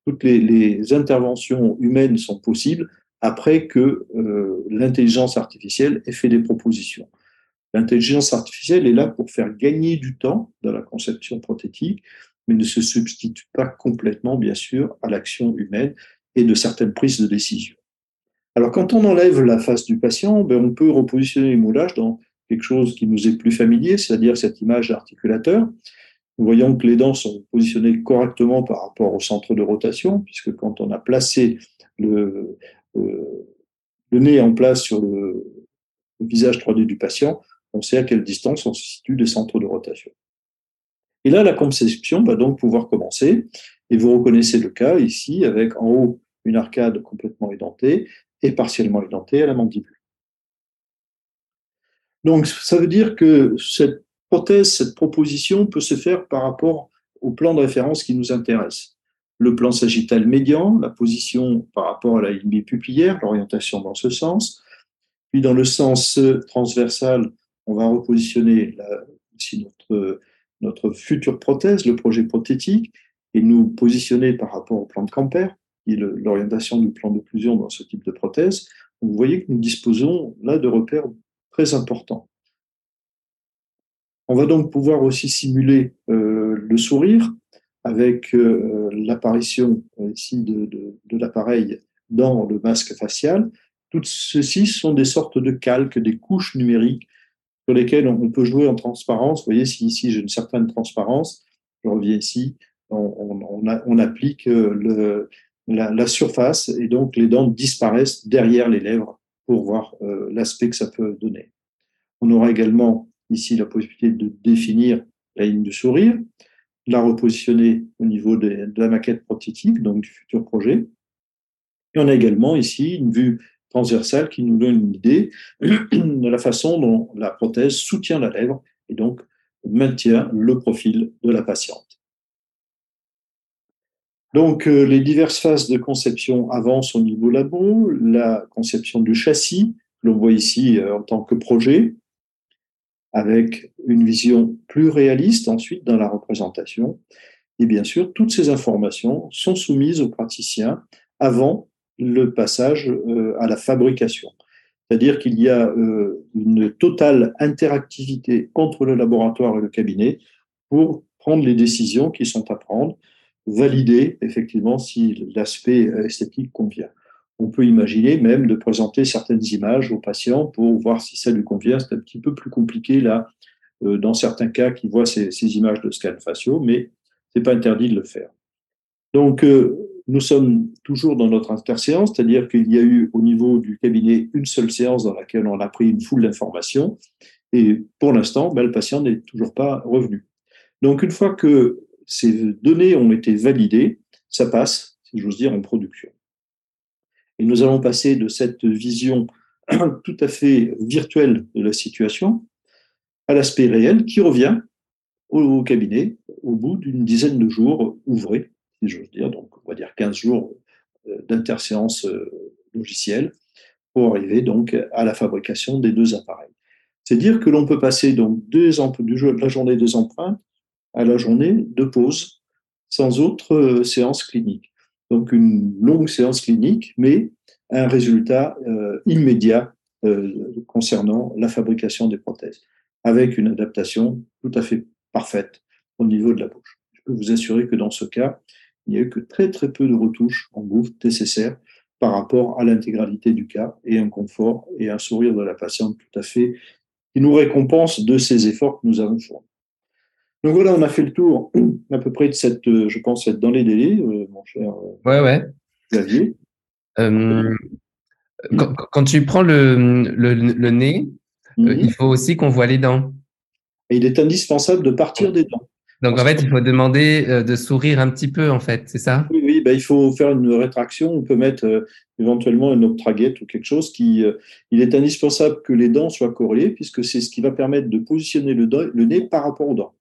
toutes les, interventions humaines sont possibles après que euh, l'intelligence artificielle ait fait des propositions. L'intelligence artificielle est là pour faire gagner du temps dans la conception prothétique, mais ne se substitue pas complètement, bien sûr, à l'action humaine et de certaines prises de décision. Alors, quand on enlève la face du patient, ben, on peut repositionner les moulages dans quelque chose qui nous est plus familier, c'est-à-dire cette image d'articulateur. Nous voyons que les dents sont positionnées correctement par rapport au centre de rotation, puisque quand on a placé le, euh, nez en place sur le, visage 3D du patient, on sait à quelle distance on se situe des centres de rotation. Et là, la conception va donc pouvoir commencer. Et vous reconnaissez le cas ici avec en haut une arcade complètement édentée et partiellement édentée à la mandibule. Donc, ça veut dire que cette prothèse, cette proposition peut se faire par rapport au plan de référence qui nous intéresse. Le plan sagittal médian, la position par rapport à la ligne pupillaire, l'orientation dans ce sens. Puis dans le sens transversal, on va repositionner aussi notre, notre future prothèse, le projet prothétique, et nous positionner par rapport au plan de Camper, qui est l'orientation du plan d'occlusion dans ce type de prothèse. Vous voyez que nous disposons là de repères très important. On va donc pouvoir aussi simuler euh, le sourire avec euh, l'apparition euh, ici de, l'appareil dans le masque facial. Tout ceci sont des sortes de calques, des couches numériques sur lesquelles on peut jouer en transparence. Vous voyez, si ici j'ai une certaine transparence, je reviens ici, on, applique la, surface et donc les dents disparaissent derrière les lèvres pour voir euh, l'aspect que ça peut donner. On aura également ici la possibilité de définir la ligne du sourire, la repositionner au niveau de, la maquette prothétique, donc du futur projet. Et on a également ici une vue transversale qui nous donne une idée de la façon dont la prothèse soutient la lèvre et donc maintient le profil de la patiente. Donc, euh, les diverses phases de conception avancent au niveau labo, la conception du châssis, l'on voit ici euh, en tant que projet, avec une vision plus réaliste ensuite dans la représentation. Et bien sûr, toutes ces informations sont soumises aux praticiens avant le passage euh, à la fabrication. C'est-à-dire qu'il y a une totale interactivité entre le laboratoire et le cabinet pour prendre les décisions qui sont à prendre valider effectivement si l'aspect esthétique convient. On peut imaginer même de présenter certaines images aux patients pour voir si ça lui convient. C'est un petit peu plus compliqué là, euh, dans certains cas qui voient ces, images de scan faciaux, mais c'est pas interdit de le faire. Donc, euh, nous sommes toujours dans notre interséance, c'est-à-dire qu'il y a eu au niveau du cabinet une seule séance dans laquelle on a pris une foule d'informations, et pour l'instant, ben, le patient n'est toujours pas revenu. Donc, une fois que ces données ont été validées, ça passe, si j'ose dire, en production. Et nous allons passer de cette vision tout à fait virtuelle de la situation à l'aspect réel qui revient au cabinet au bout d'une dizaine de jours ouvrés, si j'ose dire, donc on va dire 15 jours d'interséance logicielle pour arriver donc à la fabrication des deux appareils. C'est dire que l'on peut passer donc deux du de la journée des empreintes à la journée de pause sans autre euh, séance clinique. Donc une longue séance clinique, mais un résultat euh, immédiat euh, concernant la fabrication des prothèses, avec une adaptation tout à fait parfaite au niveau de la bouche. Je peux vous assurer que dans ce cas, il n'y a eu que très très peu de retouches en bouche nécessaires par rapport à l'intégralité du cas et un confort et un sourire de la patiente tout à fait qui nous récompense de ces efforts que nous avons fournis. Donc voilà, on a fait le tour à peu près de cette, euh, je pense être dans les délais, euh, mon cher euh, ouais, ouais. Xavier. quand, tu prends le, le, nez, mhm. il faut aussi qu'on voit les dents. Et il est indispensable de partir des dents. Donc en fait, il faut demander de sourire un petit peu, en fait, c'est ça? Oui, oui ben, il faut faire une rétraction. On peut mettre éventuellement une optraguette ou quelque chose qui. il est indispensable que les dents soient corrélées, puisque c'est ce qui va permettre de positionner le, le nez par rapport aux dents.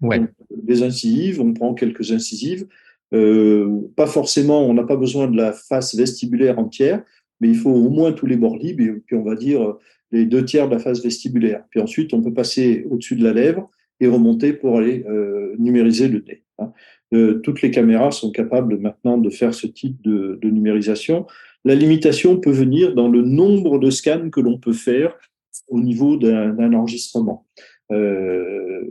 Ouais. des incisives, on prend quelques incisives. Euh, pas forcément, on n'a pas besoin de la face vestibulaire entière, mais il faut au moins tous les bords libres, et puis on va dire les deux tiers de la face vestibulaire. Puis ensuite, on peut passer au-dessus de la lèvre et remonter pour aller euh, numériser le nez. Hein. Euh, toutes les caméras sont capables maintenant de faire ce type de, de numérisation. La limitation peut venir dans le nombre de scans que l'on peut faire au niveau d'un enregistrement. Euh,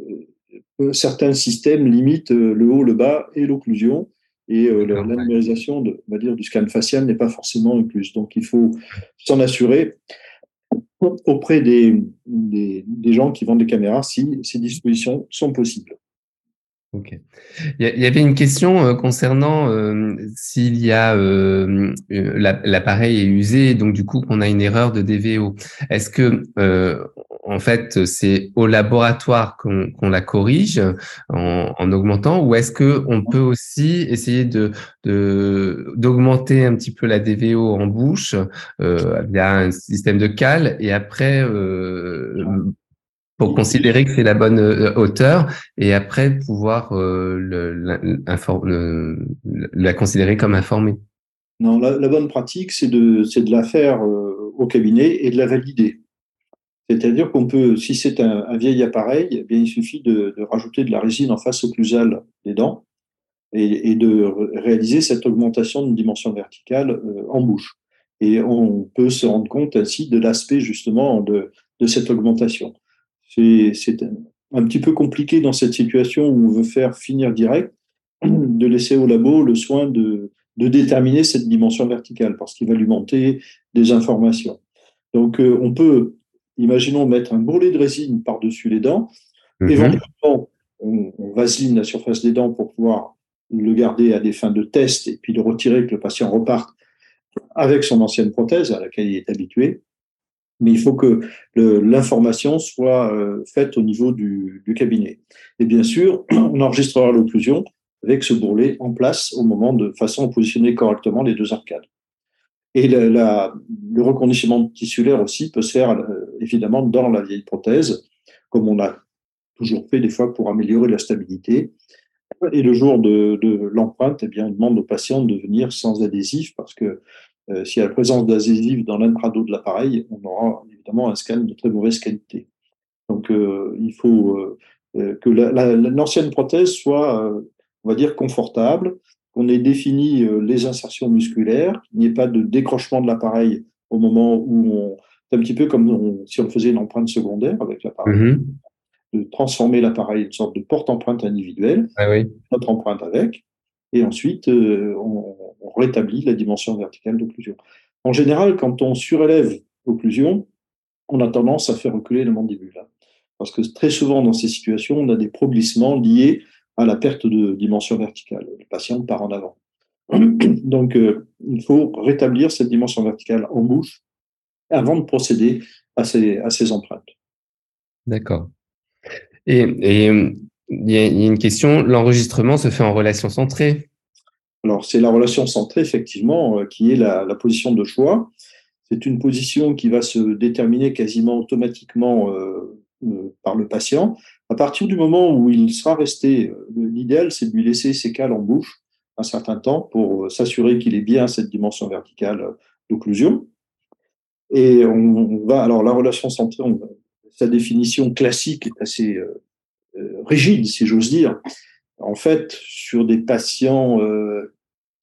certains systèmes limitent euh, le haut, le bas et l'occlusion. Et euh, la, numérisation de, va dire, du scan facial n'est pas forcément incluse. Donc il faut s'en assurer auprès des, des, gens qui vendent des caméras si ces dispositions sont possibles. Ok. Il y avait une question euh, concernant s'il y a l'appareil est usé, donc du coup qu'on a une erreur de DVO. Est-ce que en fait, c'est au laboratoire qu'on la corrige en, augmentant, ou est-ce que on peut aussi essayer de d'augmenter un petit peu la DVO en bouche euh, via un système de cale et après euh, pour considérer que c'est la bonne euh, hauteur et après pouvoir la, la, considérer comme informée? Non, la, bonne pratique, c'est de, de la faire au cabinet et de la valider. C'est-à-dire qu'on peut, si c'est un, vieil appareil, eh bien, il suffit de, rajouter de la résine en face occlusale des dents et, de réaliser cette augmentation de dimension verticale euh, en bouche. Et on peut se rendre compte ainsi de l'aspect justement de, cette augmentation. C'est un, petit peu compliqué dans cette situation où on veut faire finir direct, de laisser au labo le soin de, de déterminer cette dimension verticale parce qu'il va lui monter des informations. Donc, euh, on peut imaginons mettre un bourrelet de résine par-dessus les dents. Mhm. Éventuellement, on, on, vaseline la surface des dents pour pouvoir le garder à des fins de test et puis le retirer, que le patient reparte avec son ancienne prothèse à laquelle il est habitué. Mais il faut que l'information soit euh, faite au niveau du, du, cabinet. Et bien sûr, on enregistrera l'occlusion avec ce bourrelet en place au moment de façon à positionner correctement les deux arcades. Et le reconditionnement tissulaire aussi peut se faire euh, évidemment dans la vieille prothèse, comme on a toujours fait des fois pour améliorer la stabilité. Et le jour de, l'empreinte, eh bien, on demande aux patients de venir sans adhésif parce que euh, s'il y a la présence d'adhésif dans l'intrado de l'appareil, on aura évidemment un scan de très mauvaise qualité. Donc, euh, il faut que l'ancienne prothèse soit, on va dire, confortable, qu'on ait défini euh, les insertions musculaires, qu'il n'y ait pas de décrochement de l'appareil au moment où on. C'est un petit peu comme si on faisait une empreinte secondaire avec l'appareil. Mm-hmm. De transformer l'appareil en une sorte de porte-empreinte individuelle, ah notre empreinte avec, et ensuite euh, on, rétablit la dimension verticale d'occlusion. En général, quand on surélève l'occlusion, on a tendance à faire reculer la mandibule. Hein. Parce que très souvent dans ces situations, on a des problissements liés à la perte de dimension verticale. Le patient part en avant. Donc, euh, il faut rétablir cette dimension verticale en bouche avant de procéder à ces, à ces empreintes. D'accord. Et, il y, a une question, l'enregistrement se fait en relation centrée? Alors, c'est la relation centrée, effectivement, euh, qui est la, position de choix. C'est une position qui va se déterminer quasiment automatiquement euh, par le patient à partir du moment où il sera resté, euh, l'idéal, c'est de lui laisser ses cales en bouche un certain temps pour s'assurer qu'il est bien cette dimension verticale d'occlusion. Et on, va, alors la relation centrée, sa définition classique est assez euh, euh, rigide, si j'ose dire. En fait, sur des patients euh,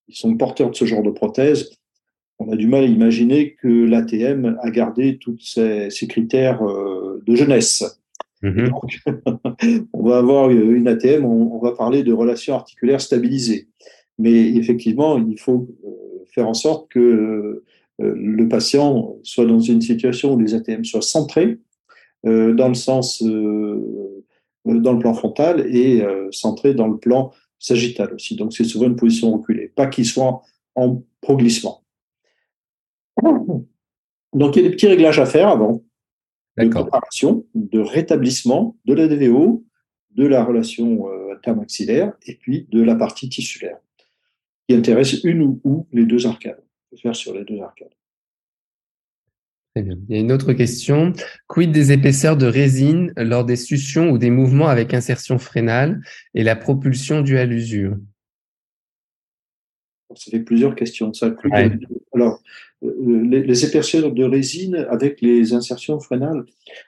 qui sont porteurs de ce genre de prothèse, on a du mal à imaginer que l'ATM a gardé tous ces, critères de jeunesse. Mm-hmm. Donc, on va avoir une ATM, on, va parler de relations articulaires stabilisées. Mais effectivement, il faut faire en sorte que le patient soit dans une situation où les ATM soient centrés, euh, dans le sens, euh, dans le plan frontal et euh, centré dans le plan sagittal aussi. Donc c'est souvent une position reculée, pas qu'il soit en proglissement. Donc il y a des petits réglages à faire avant de préparation, de rétablissement de la DVO, de la relation intermaxillaire et puis de la partie tissulaire qui intéresse une ou, les deux arcades. Faire sur les deux arcades. Il y a une autre question. Quid des épaisseurs de résine lors des suctions ou des mouvements avec insertion frénale et la propulsion due à l'usure? Ça fait plusieurs questions. Ça, Alors, euh, les, épaisseurs de résine avec les insertions frénales,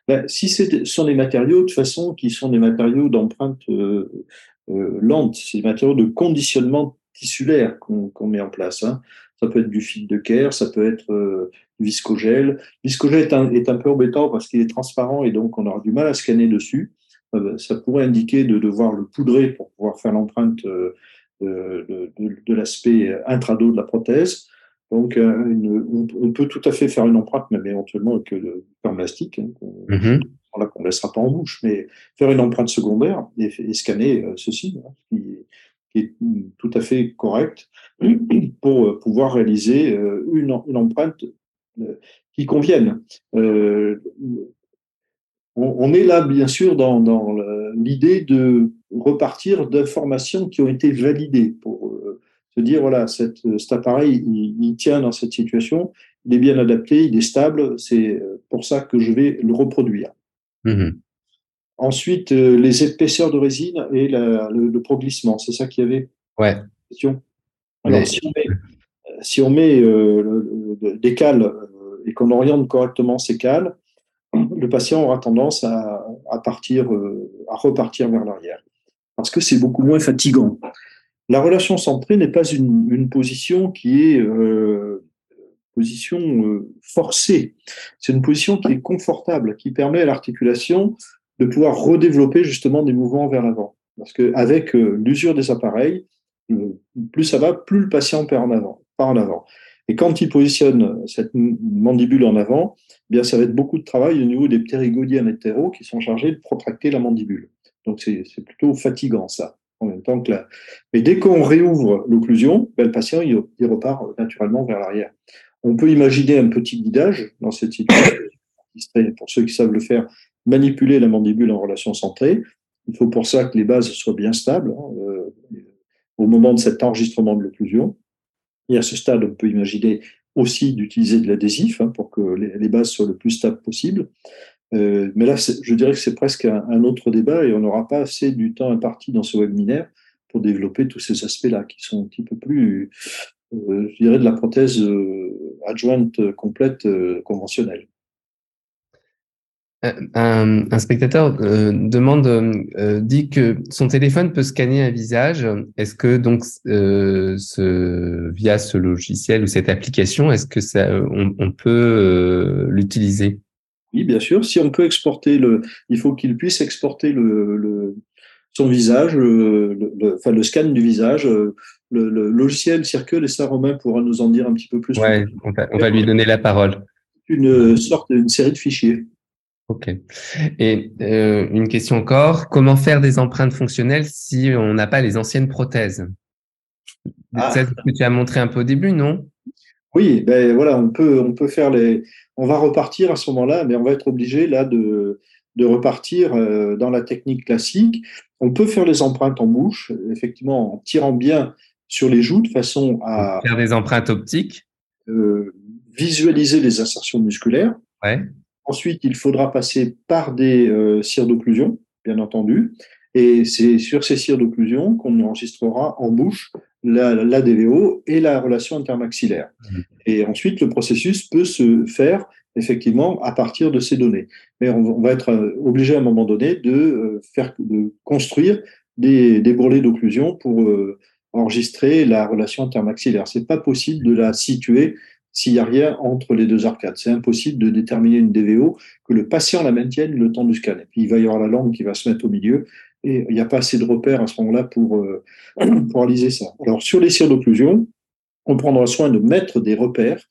ben, si ce sont des matériaux, de toute façon, qui sont des matériaux d'empreinte euh, euh, lente, c'est des matériaux de conditionnement tissulaire qu'on met en place. Hein. Ça peut être du fil de Kerr, ça peut être euh, du viscogel. Viscogel est un, est un peu embêtant parce qu'il est transparent et donc on aura du mal à scanner dessus. Euh, ça pourrait indiquer de devoir le poudrer pour pouvoir faire l'empreinte euh, de, de, l'aspect intrado de la prothèse. Donc, on, peut tout à fait faire une empreinte, même éventuellement avec le plastique, hein, mm-hmm. qu'on ne laissera pas en bouche, mais faire une empreinte secondaire et, scanner ceci, hein, qui, tout à fait correct pour euh, pouvoir réaliser euh, une, empreinte euh, qui convienne. on, est là, bien sûr, dans, l'idée de repartir d'informations qui ont été validées pour se dire, voilà, cet appareil, il, tient dans cette situation, il est bien adapté, il est stable, c'est pour ça que je vais le reproduire. Mmh Ensuite, les épaisseurs de résine et le, proglissement, c'est ça qu'il y avait Ouais. Question? Alors, si on met, euh, des cales euh, et qu'on oriente correctement ces cales, le patient aura tendance à, partir, euh, à repartir vers l'arrière, parce que c'est beaucoup moins fatigant. La relation centrée n'est pas une, position qui est position forcée. C'est une position qui est confortable, qui permet à l'articulation de pouvoir redévelopper justement des mouvements vers l'avant. Parce qu'avec l'usure des appareils, plus ça va, plus le patient part en avant. Part en avant. Et quand il positionne cette mandibule en avant, eh bien ça va être beaucoup de travail au niveau des latéraux qui sont chargés de protracter la mandibule. Donc c'est plutôt fatigant ça. En même temps que là. Mais dès qu'on réouvre l'occlusion, ben, le patient il, repart naturellement vers l'arrière. On peut imaginer un petit guidage dans cette situation. Pour ceux qui savent le faire, manipuler la mandibule en relation centrée. Il faut pour ça que les bases soient bien stables. Hein, euh, au moment de cet enregistrement de l'occlusion. Et à ce stade, on peut imaginer aussi d'utiliser de l'adhésif hein, pour que les, bases soient le plus stables possible. Euh, mais là, je dirais que c'est presque un, autre débat et on n'aura pas assez du temps imparti dans ce webinaire pour développer tous ces aspects-là qui sont un petit peu plus, euh, je dirais, de la prothèse adjointe complète conventionnelle. Un, spectateur euh, demande, euh, dit que son téléphone peut scanner un visage. Est-ce que donc euh, ce, via ce logiciel ou cette application, est-ce que ça, on, peut l'utiliser? Oui, bien sûr. Si on peut exporter le, il faut qu'il puisse exporter le, son visage, le, enfin le scan du visage. Le, logiciel Circle et ça Romain pourra nous en dire un petit peu plus. Ouais, on va, on va lui donner la parole. Une sorte, une série de fichiers. Ok. Et euh, une question encore, comment faire des empreintes fonctionnelles si on n'a pas les anciennes prothèses? Ah. C'est ce que tu as montré un peu au début, non? Oui, ben voilà, on peut, on peut faire les. On va repartir à ce moment-là, mais on va être obligé là de, de repartir euh, dans la technique classique. On peut faire les empreintes en bouche, effectivement, en tirant bien sur les joues de façon à faire des empreintes optiques, euh, visualiser les insertions musculaires. Ouais. Ensuite, il faudra passer par des euh, cires d'occlusion, bien entendu. Et c'est sur ces cires d'occlusion qu'on enregistrera en bouche la, DVO et la relation intermaxillaire. Mmh. Et ensuite, le processus peut se faire effectivement à partir de ces données. Mais on, va être euh, obligé à un moment donné de euh, faire de construire des, des bourrelets d'occlusion pour euh, enregistrer la relation intermaxillaire. C'est pas possible de la situer s'il n'y a rien entre les deux arcades. C'est impossible de déterminer une DVO, que le patient la maintienne le temps du scan. Et puis il va y avoir la langue qui va se mettre au milieu, et il n'y a pas assez de repères à ce moment-là pour, euh, pour analyser ça. Alors sur les cires d'occlusion, on prendra soin de mettre des repères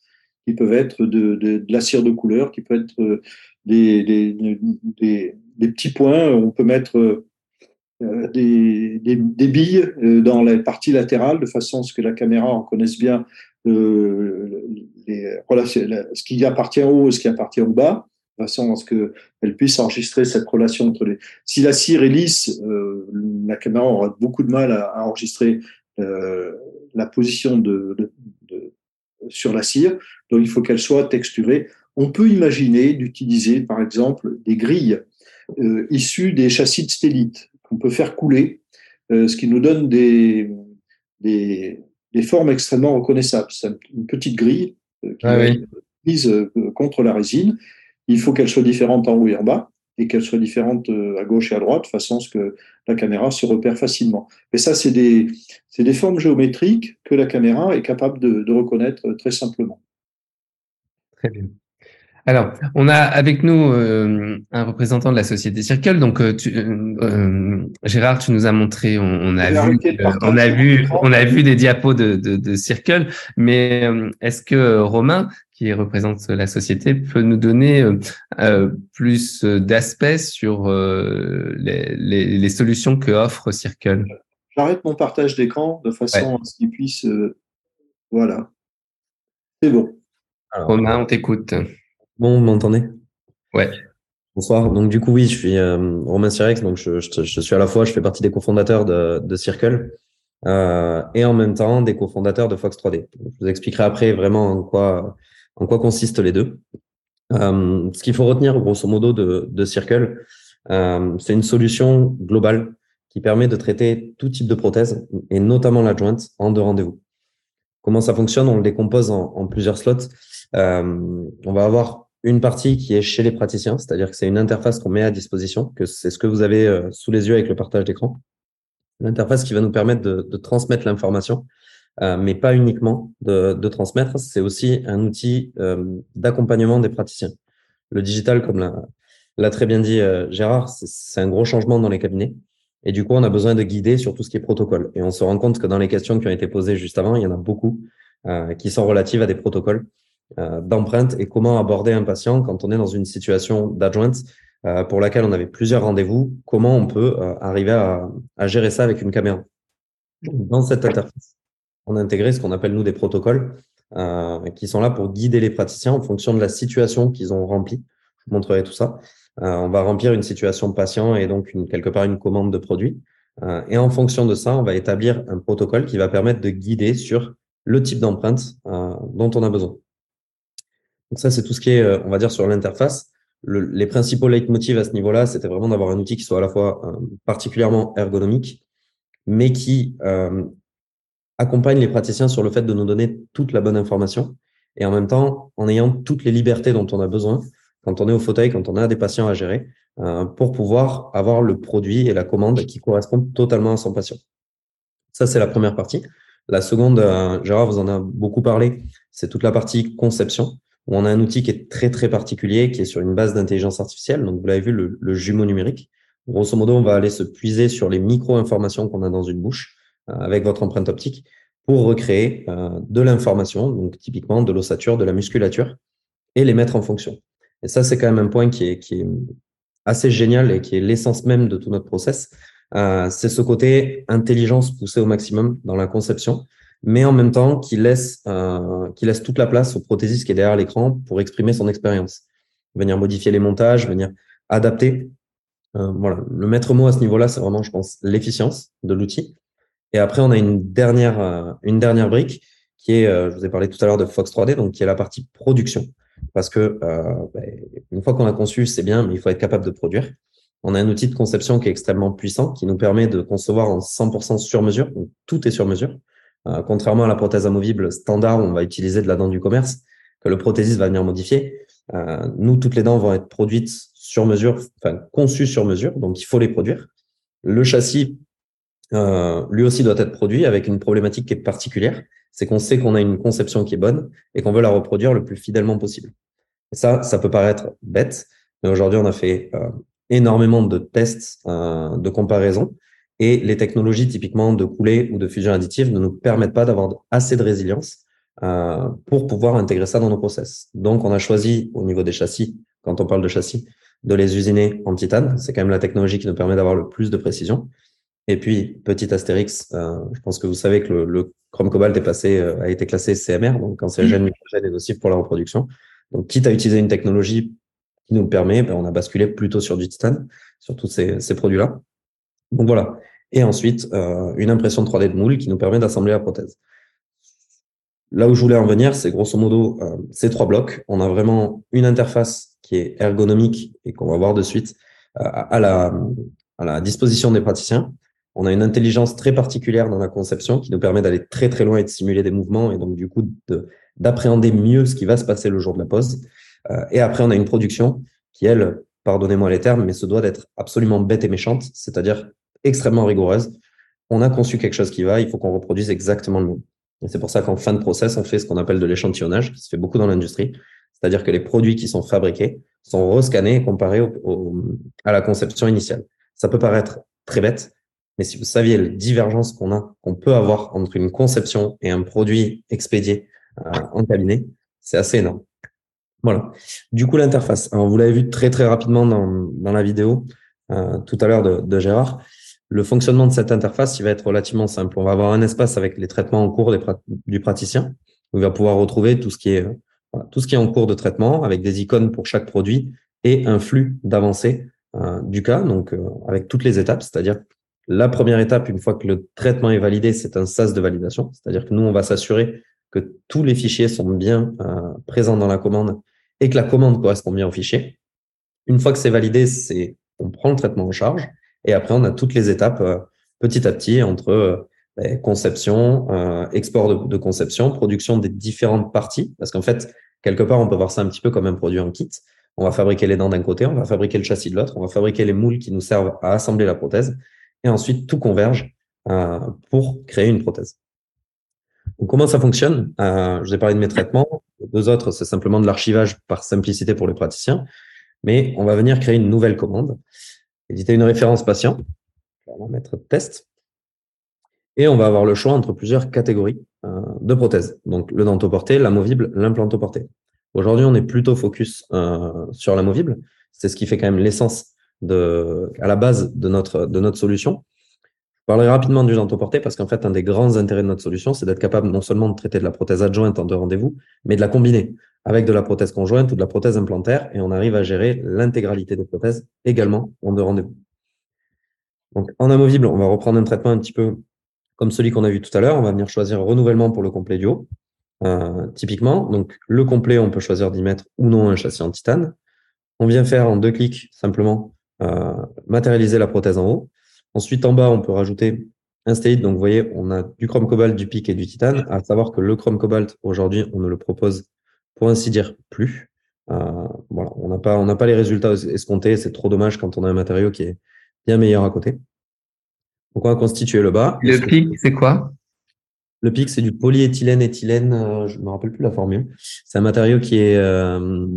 qui peuvent être de, de, la cire de couleur, qui peut être euh, des, petits points. On peut mettre euh, des, billes dans la partie latérale de façon à ce que la caméra reconnaisse bien les, ce qui appartient en haut et ce qui appartient en bas, de façon à ce qu'elle puisse enregistrer cette relation entre les. Si la cire est lisse, euh, la caméra aura beaucoup de mal à, enregistrer euh, la position de, de, de, sur la cire. Donc il faut qu'elle soit texturée. On peut imaginer d'utiliser, par exemple, des grilles euh, issues des châssis de stélite qu'on peut faire couler, euh, ce qui nous donne des, des, des formes extrêmement reconnaissables. C'est une petite grille euh, qui ah est mise euh, contre la résine. Il faut qu'elle soit différente en haut et en bas et qu'elle soit différente euh, à gauche et à droite, de façon à ce que la caméra se repère facilement. Mais ça, c'est des, des formes géométriques que la caméra est capable de, de reconnaître très simplement. Très bien. Alors, on a avec nous euh, un représentant de la société Circle. Donc, euh, euh, Gérard, tu nous as montré, on, a vu, on a vu, on a vu des diapos de, de, Circle. Mais est-ce que Romain, qui représente la société, peut nous donner plus d'aspects sur les, les, solutions que offre Circle? J'arrête mon partage d'écran de façon à ce qu'il puisse. voilà. C'est bon. Romain, on t'écoute. Bon, vous m'entendez? Ouais. Bonsoir. Donc du coup, oui, je suis euh, Romain Sirex, donc je, je, suis à la fois, je fais partie des cofondateurs de, de Circle euh, et en même temps des cofondateurs de Fox 3D. je vous expliquerai après vraiment en quoi, en quoi consistent les deux. Euh, ce qu'il faut retenir grosso modo de, de Circle, euh, c'est une solution globale qui permet de traiter tout type de prothèse et notamment la jointe en deux rendez-vous. Comment ça fonctionne? On le décompose en, en plusieurs slots. Euh, on va avoir une partie qui est chez les praticiens, c'est-à-dire que c'est une interface qu'on met à disposition, que c'est ce que vous avez euh, sous les yeux avec le partage d'écran. L'interface qui va nous permettre de, transmettre l'information, euh, mais pas uniquement de, transmettre, c'est aussi un outil euh, d'accompagnement des praticiens. Le digital, comme l'a très bien dit Gérard, c'est un gros changement dans les cabinets. Et du coup, on a besoin de guider sur tout ce qui est protocole. Et on se rend compte que dans les questions qui ont été posées juste avant, il y en a beaucoup qui sont relatives à des protocoles. Euh, d'empreinte et comment aborder un patient quand on est dans une situation d'adjointe euh, pour laquelle on avait plusieurs rendez-vous, comment on peut euh, arriver à, à, gérer ça avec une caméra? Dans cette interface, on a intégré ce qu'on appelle nous des protocoles qui sont là pour guider les praticiens en fonction de la situation qu'ils ont remplie. Je vous montrerai tout ça. on va remplir une situation patient et donc une, quelque part une commande de produit. et en fonction de ça, on va établir un protocole qui va permettre de guider sur le type d'empreinte dont on a besoin. Donc ça, c'est tout ce qui est, euh, on va dire, sur l'interface. les principaux leitmotivs à ce niveau-là, c'était vraiment d'avoir un outil qui soit à la fois euh, particulièrement ergonomique, mais qui euh, accompagne les praticiens sur le fait de nous donner toute la bonne information et en même temps en ayant toutes les libertés dont on a besoin quand on est au fauteuil, quand on a des patients à gérer, pour pouvoir avoir le produit et la commande qui correspondent totalement à son patient. Ça, c'est la première partie. La seconde, Gérard vous en a beaucoup parlé, c'est toute la partie conception on a un outil qui est très très particulier, qui est sur une base d'intelligence artificielle. Donc vous l'avez vu, le, jumeau numérique. Grosso modo, on va aller se puiser sur les micro-informations qu'on a dans une bouche euh, avec votre empreinte optique pour recréer euh, de l'information, donc typiquement de l'ossature, de la musculature, et les mettre en fonction. Et ça, c'est quand même un point qui est, qui est assez génial et qui est l'essence même de tout notre process. Euh, c'est ce côté intelligence poussée au maximum dans la conception mais en même temps qui laisse, euh, qui laisse toute la place au prothésiste qui est derrière l'écran pour exprimer son expérience, venir modifier les montages, venir adapter. Euh, voilà, le maître mot à ce niveau-là, c'est vraiment, je pense, l'efficience de l'outil. Et après, on a une dernière, euh, une dernière brique qui est, je vous ai parlé tout à l'heure de Fox 3D, donc qui est la partie production. Parce que bah, une fois qu'on a conçu, c'est bien, mais il faut être capable de produire. On a un outil de conception qui est extrêmement puissant, qui nous permet de concevoir en 100% sur mesure. Donc, tout est sur mesure. Euh, contrairement à la prothèse amovible standard où on va utiliser de la dent du commerce, que le prothésiste va venir modifier. Euh, nous, toutes les dents vont être produites sur mesure, enfin conçues sur mesure, donc il faut les produire. Le châssis, euh, lui aussi, doit être produit avec une problématique qui est particulière, c'est qu'on sait qu'on a une conception qui est bonne et qu'on veut la reproduire le plus fidèlement possible. Ça, ça peut paraître bête, mais aujourd'hui, on a fait énormément de tests de comparaison et les technologies typiquement de coulée ou de fusion additive ne nous permettent pas d'avoir assez de résilience euh, pour pouvoir intégrer ça dans nos process. Donc, on a choisi au niveau des châssis, quand on parle de châssis, de les usiner en titane. C'est quand même la technologie qui nous permet d'avoir le plus de précision. Et puis, petit astérix, euh, je pense que vous savez que le, le chrome cobalt est passé, euh, a été classé CMR, donc cancérigène, mmh. microgène et nocif pour la reproduction. Donc, quitte à utiliser une technologie qui nous le permet, ben, on a basculé plutôt sur du titane, sur tous ces, ces produits-là. Donc voilà. Et ensuite, euh, une impression 3D de moule qui nous permet d'assembler la prothèse. Là où je voulais en venir, c'est grosso modo euh, ces trois blocs. On a vraiment une interface qui est ergonomique et qu'on va voir de suite euh, à, la, disposition des praticiens. On a une intelligence très particulière dans la conception qui nous permet d'aller très très loin et de simuler des mouvements et donc du coup d'appréhender mieux ce qui va se passer le jour de la. Euh, et après, on a une production qui, elle, pardonnez-moi les termes, mais se doit d'être absolument bête et méchante, c'est-à-dire extrêmement rigoureuse. On a conçu quelque chose qui va, il faut qu'on reproduise exactement le même. Et c'est pour ça qu'en fin de process, on fait ce qu'on appelle de l'échantillonnage, qui se fait beaucoup dans l'industrie. C'est-à-dire que les produits qui sont fabriqués sont rescannés et comparés à la conception initiale. Ça peut paraître très bête, mais si vous saviez la divergence qu'on a, qu'on peut avoir entre une conception et un produit expédié euh, en cabinet, c'est assez énorme. Voilà. Du coup, l'interface. Alors, vous l'avez vu très très rapidement dans, la vidéo euh, tout à l'heure de, Gérard. Le fonctionnement de cette interface, il va être relativement simple. On va avoir un espace avec les traitements en cours du praticien. On va pouvoir retrouver tout ce qui est en cours de traitement avec des icônes pour chaque produit et un flux d'avancée euh, du cas, donc euh, avec toutes les étapes, c'est-à-dire la première étape, une fois que le traitement est validé, c'est un sas de validation, c'est-à-dire que nous, on va s'assurer que tous les fichiers sont bien présents dans la commande et que la commande correspond bien au fichier. Une fois que c'est validé, c'est on prend le traitement en charge et après on a toutes les étapes euh, petit à petit entre euh, ben, conception, euh, export de, conception, production des différentes parties parce qu'en fait quelque part on peut voir ça un petit peu comme un produit en kit. On va fabriquer les dents d'un côté, on va fabriquer le châssis de l'autre, on va fabriquer les moules qui nous servent à assembler la prothèse et ensuite tout converge pour créer une prothèse. Comment ça fonctionne? Euh, Je vous ai parlé de mes traitements. Les deux autres, c'est simplement de l'archivage par simplicité pour les praticiens. Mais on va venir créer une nouvelle commande, éditer une référence patient, mettre test, et on va avoir le choix entre plusieurs catégories euh, de prothèses. Donc le dentoporté, l'amovible, l'implantoporté. Aujourd'hui, on est plutôt focus euh, sur l'amovible. C'est ce qui fait quand même l'essence à la base de notre, de notre solution. Je parlerai rapidement du dentoporté parce qu'en fait, un des grands intérêts de notre solution, c'est d'être capable non seulement de traiter de la prothèse adjointe en deux rendez-vous, mais de la combiner avec de la prothèse conjointe ou de la prothèse implantaire et on arrive à gérer l'intégralité des prothèses également en deux rendez-vous. Donc, en amovible, on va reprendre un traitement un petit peu comme celui qu'on a vu tout à l'heure. On va venir choisir renouvellement pour le complet du haut. Euh, typiquement, donc le complet, on peut choisir d'y mettre ou non un châssis en titane. On vient faire en deux clics simplement euh, matérialiser la prothèse en haut. Ensuite, en bas, on peut rajouter un state. Donc, vous voyez, on a du chrome cobalt, du pic et du titane. À savoir que le chrome cobalt, aujourd'hui, on ne le propose, pour ainsi dire, plus. Euh, voilà, on n'a pas, on n'a pas les résultats escomptés. C'est trop dommage quand on a un matériau qui est bien meilleur à côté. Donc, on va constituer le bas. Le pic, c'est quoi? Le pic, c'est du polyéthylène, éthylène. Euh, je ne me rappelle plus la formule. C'est un matériau qui est euh,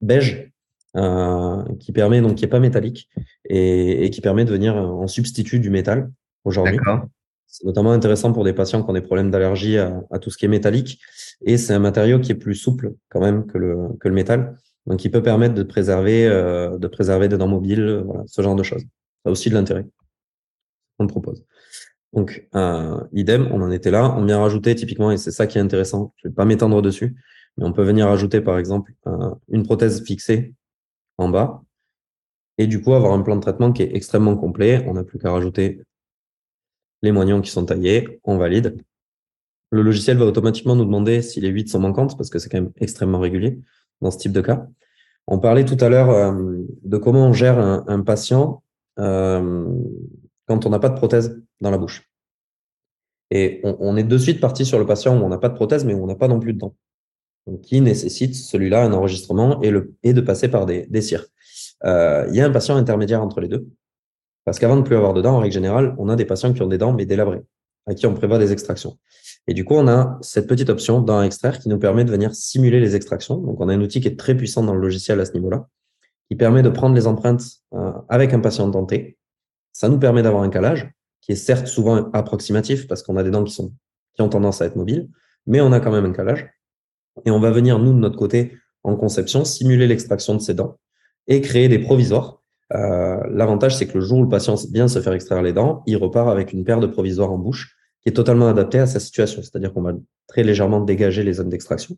beige euh, qui permet donc qui est pas métallique et, et, qui permet de venir en substitut du métal aujourd'hui. C'est notamment intéressant pour des patients qui ont des problèmes d'allergie à, à, tout ce qui est métallique et c'est un matériau qui est plus souple quand même que le que le métal, donc qui peut permettre de préserver euh, de préserver des dents mobiles, voilà, ce genre de choses. Ça a aussi de l'intérêt. On le propose. Donc, euh, idem, on en était là. On vient rajouter typiquement, et c'est ça qui est intéressant, je vais pas m'étendre dessus, mais on peut venir rajouter par exemple euh, une prothèse fixée en bas. Et du coup, avoir un plan de traitement qui est extrêmement complet. On n'a plus qu'à rajouter les moignons qui sont taillés. On valide. Le logiciel va automatiquement nous demander si les 8 sont manquantes parce que c'est quand même extrêmement régulier dans ce type de cas. On parlait tout à l'heure euh, de comment on gère un, patient euh, quand on n'a pas de prothèse dans la bouche. Et on, est de suite parti sur le patient où on n'a pas de prothèse, mais où on n'a pas non plus de dents. Qui nécessite celui-là un enregistrement et, de passer par des, des. Euh, il y a un patient intermédiaire entre les deux. Parce qu'avant de plus avoir de dents, en règle générale, on a des patients qui ont des dents mais délabrées, à qui on prévoit des extractions. Et du coup, on a cette petite option dans extraire qui nous permet de venir simuler les extractions. Donc, on a un outil qui est très puissant dans le logiciel à ce niveau-là, qui permet de prendre les empreintes euh, avec un patient denté. Ça nous permet d'avoir un calage qui est certes souvent approximatif parce qu'on a des dents qui, sont, qui ont tendance à être mobiles, mais on a quand même un calage. Et on va venir, nous, de notre côté, en conception, simuler l'extraction de ces dents et créer des provisoires. Euh, L'avantage, c'est que le jour où le patient vient se faire extraire les dents, il repart avec une paire de provisoires en bouche qui est totalement adaptée à sa situation. C'est-à-dire qu'on va très légèrement dégager les zones d'extraction.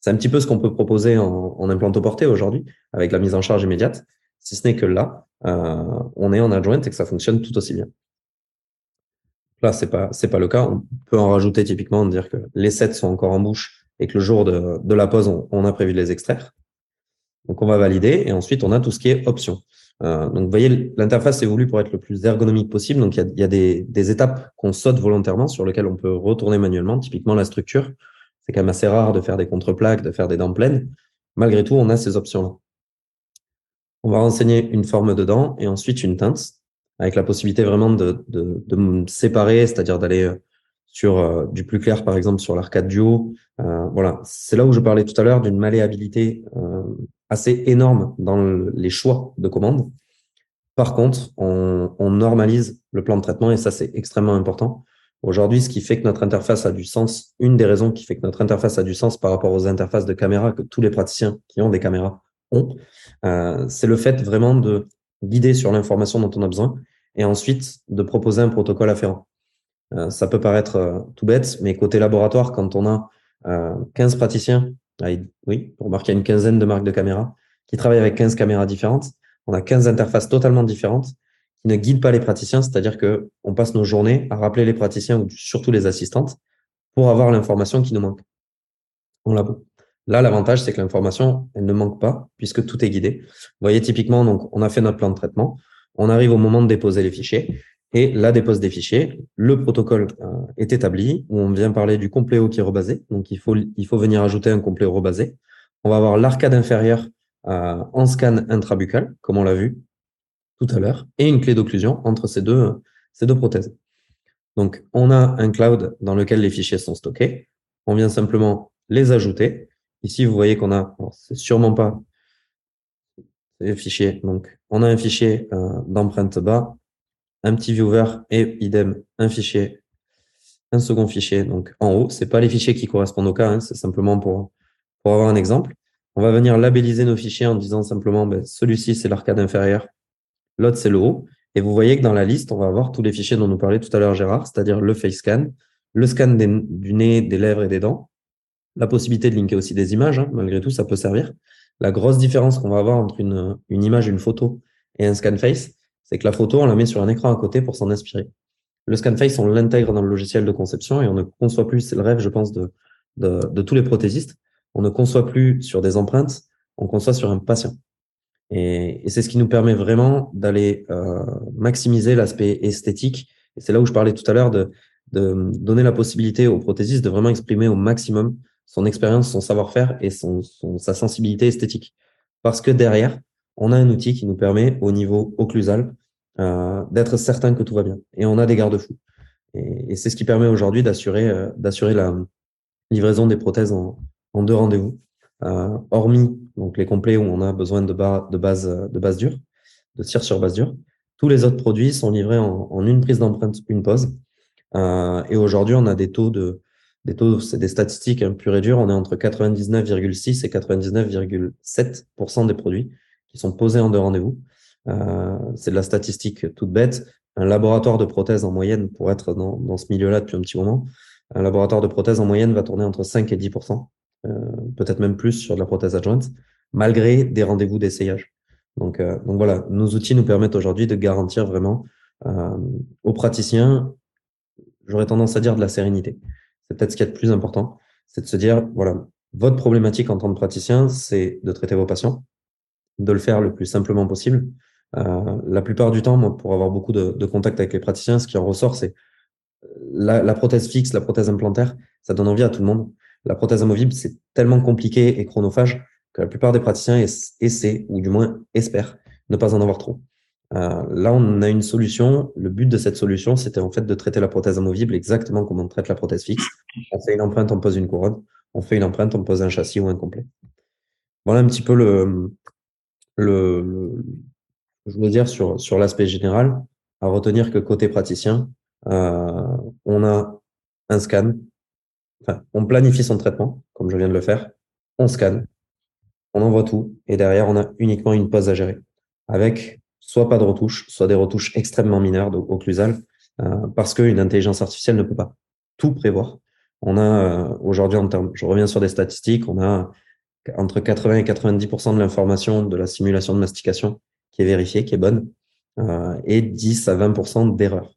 C'est un petit peu ce qu'on peut proposer en, en implantoporté aujourd'hui avec la mise en charge immédiate, si ce n'est que là, euh, on est en adjoint et que ça fonctionne tout aussi bien. Là, c'est pas pas le cas. On peut en rajouter typiquement, dire que les sets sont encore en bouche et que le jour de, la pause, on, a prévu de les extraire. Donc, on va valider et ensuite, on a tout ce qui est option. Euh, donc, vous voyez, l'interface est voulue pour être le plus ergonomique possible. Donc, il y a, des, étapes qu'on saute volontairement sur lesquelles on peut retourner manuellement. Typiquement, la structure. C'est quand même assez rare de faire des contreplaques, de faire des dents pleines. Malgré tout, on a ces options-là. On va renseigner une forme de dent et ensuite une teinte avec la possibilité vraiment de, séparer, c'est-à-dire d'aller euh, sur euh, du plus clair, par exemple, sur l'arcade duo. Euh, voilà, c'est là où je parlais tout à l'heure d'une malléabilité euh, assez énorme dans les choix de commandes. Par contre, on, on, normalise le plan de traitement et ça, c'est extrêmement important. Aujourd'hui, ce qui fait que notre interface a du sens, une des raisons qui fait que notre interface a du sens par rapport aux interfaces de caméra que tous les praticiens qui ont des caméras ont, c'est le fait vraiment de guider sur l'information dont on a besoin et ensuite de proposer un protocole afférent. Euh, ça peut paraître euh, tout bête, mais côté laboratoire, quand on a 15 praticiens, ah, oui, pour a une quinzaine de marques de caméras qui travaillent avec 15 caméras différentes, on a 15 interfaces totalement différentes qui ne guident pas les praticiens, c'est-à-dire que on passe nos journées à rappeler les praticiens ou surtout les assistantes pour avoir l'information qui nous manque en labo. Là, l'avantage, c'est que l'information, elle ne manque pas puisque tout est guidé. Vous voyez, typiquement, donc, on a fait notre plan de traitement. On arrive au moment de déposer les fichiers et la dépose des fichiers. Le protocole euh, est établi où on vient parler du compléo qui est rebasé. Donc, il faut, il faut venir ajouter un compléo rebasé. On va avoir l'arcade inférieure euh, en scan intrabuccal, comme on l'a vu tout à l'heure, et une clé d'occlusion entre ces deux, ces deux prothèses. Donc, on a un cloud dans lequel les fichiers sont stockés. On vient simplement les ajouter Ici, vous voyez qu'on a, c'est sûrement pas les fichiers. Donc, on a un fichier euh, d'empreinte bas, un petit viewer et idem un fichier, un second fichier. Donc, en haut, c'est pas les fichiers qui correspondent au cas, hein, c'est simplement pour avoir un exemple. On va venir labelliser nos fichiers en disant simplement, ben, celui-ci c'est l'arcade inférieur, l'autre c'est le haut. Et vous voyez que dans la liste, on va avoir tous les fichiers dont nous parlait tout à l'heure Gérard, c'est-à-dire le face scan, le scan du nez, des lèvres et des dents, la possibilité de linker aussi des images, hein, malgré tout, ça peut servir. La grosse différence qu'on va avoir entre une image, une photo et un scan face, c'est que la photo, on la met sur un écran à côté pour s'en inspirer. Le scan face, on l'intègre dans le logiciel de conception et on ne conçoit plus, c'est le rêve, je pense, de, tous les prothésistes, on ne conçoit plus sur des empreintes, on conçoit sur un patient. Et, c'est ce qui nous permet vraiment d'aller euh, maximiser l'aspect esthétique. Et c'est là où je parlais tout à l'heure de, de donner la possibilité aux prothésistes de vraiment exprimer au maximum son expérience, son savoir-faire et son, sa sensibilité esthétique. Parce que derrière, on a un outil qui nous permet, au niveau occlusal, euh, d'être certain que tout va bien. Et on a des garde-fous. Et, c'est ce qui permet aujourd'hui d'assurer euh, d'assurer la livraison des prothèses en, deux rendez-vous. Euh, hormis donc les complets où on a besoin de, bas, de base de base dure, de cire sur base dure, tous les autres produits sont livrés en, une prise d'empreinte, une pause. Et aujourd'hui, on a des taux de des taux, c'est des statistiques hein, pures et. On est entre 99,6 et 99,7% des produits qui sont posés en deux rendez-vous. Euh, c'est de la statistique toute bête. Un laboratoire de prothèses en moyenne, pour être dans, ce milieu-là depuis un petit moment, un laboratoire de prothèses en moyenne va tourner entre 5 et 10%, euh, peut-être même plus sur de la prothèse adjointe, malgré des rendez-vous d'essayage. Donc, euh, donc voilà, nos outils nous permettent aujourd'hui de garantir vraiment euh, aux praticiens, j'aurais tendance à dire de la sérénité c'est peut-être ce qui est le plus important, c'est de se dire, voilà, votre problématique en tant que praticien, c'est de traiter vos patients, de le faire le plus simplement possible. Euh, la plupart du temps, pour avoir beaucoup de, de contact avec les praticiens, ce qui en ressort, c'est la, prothèse fixe, la prothèse implantaire, ça donne envie à tout le monde. La prothèse amovible, c'est tellement compliqué et chronophage que la plupart des praticiens essaient, ou du moins espèrent, ne pas en avoir trop. Euh, là, on a une solution. Le but de cette solution, c'était en fait de traiter la prothèse amovible exactement comme on traite la prothèse fixe. On fait une empreinte, on pose une couronne. On fait une empreinte, on pose un châssis ou un complet. Voilà un petit peu le, le, je veux dire sur, sur l'aspect général. À retenir que côté praticien, euh, on a un scan. Enfin, on planifie son traitement, comme je viens de le faire. On scanne, on envoie tout, et derrière, on a uniquement une pause à gérer, avec soit pas de retouches, soit des retouches extrêmement mineures occlusales, euh, parce qu'une intelligence artificielle ne peut pas tout prévoir. On a euh, aujourd'hui, en termes, je reviens sur des statistiques, on a entre 80 et 90% de l'information de la simulation de mastication qui est vérifiée, qui est bonne, euh, et 10 à 20% d'erreurs.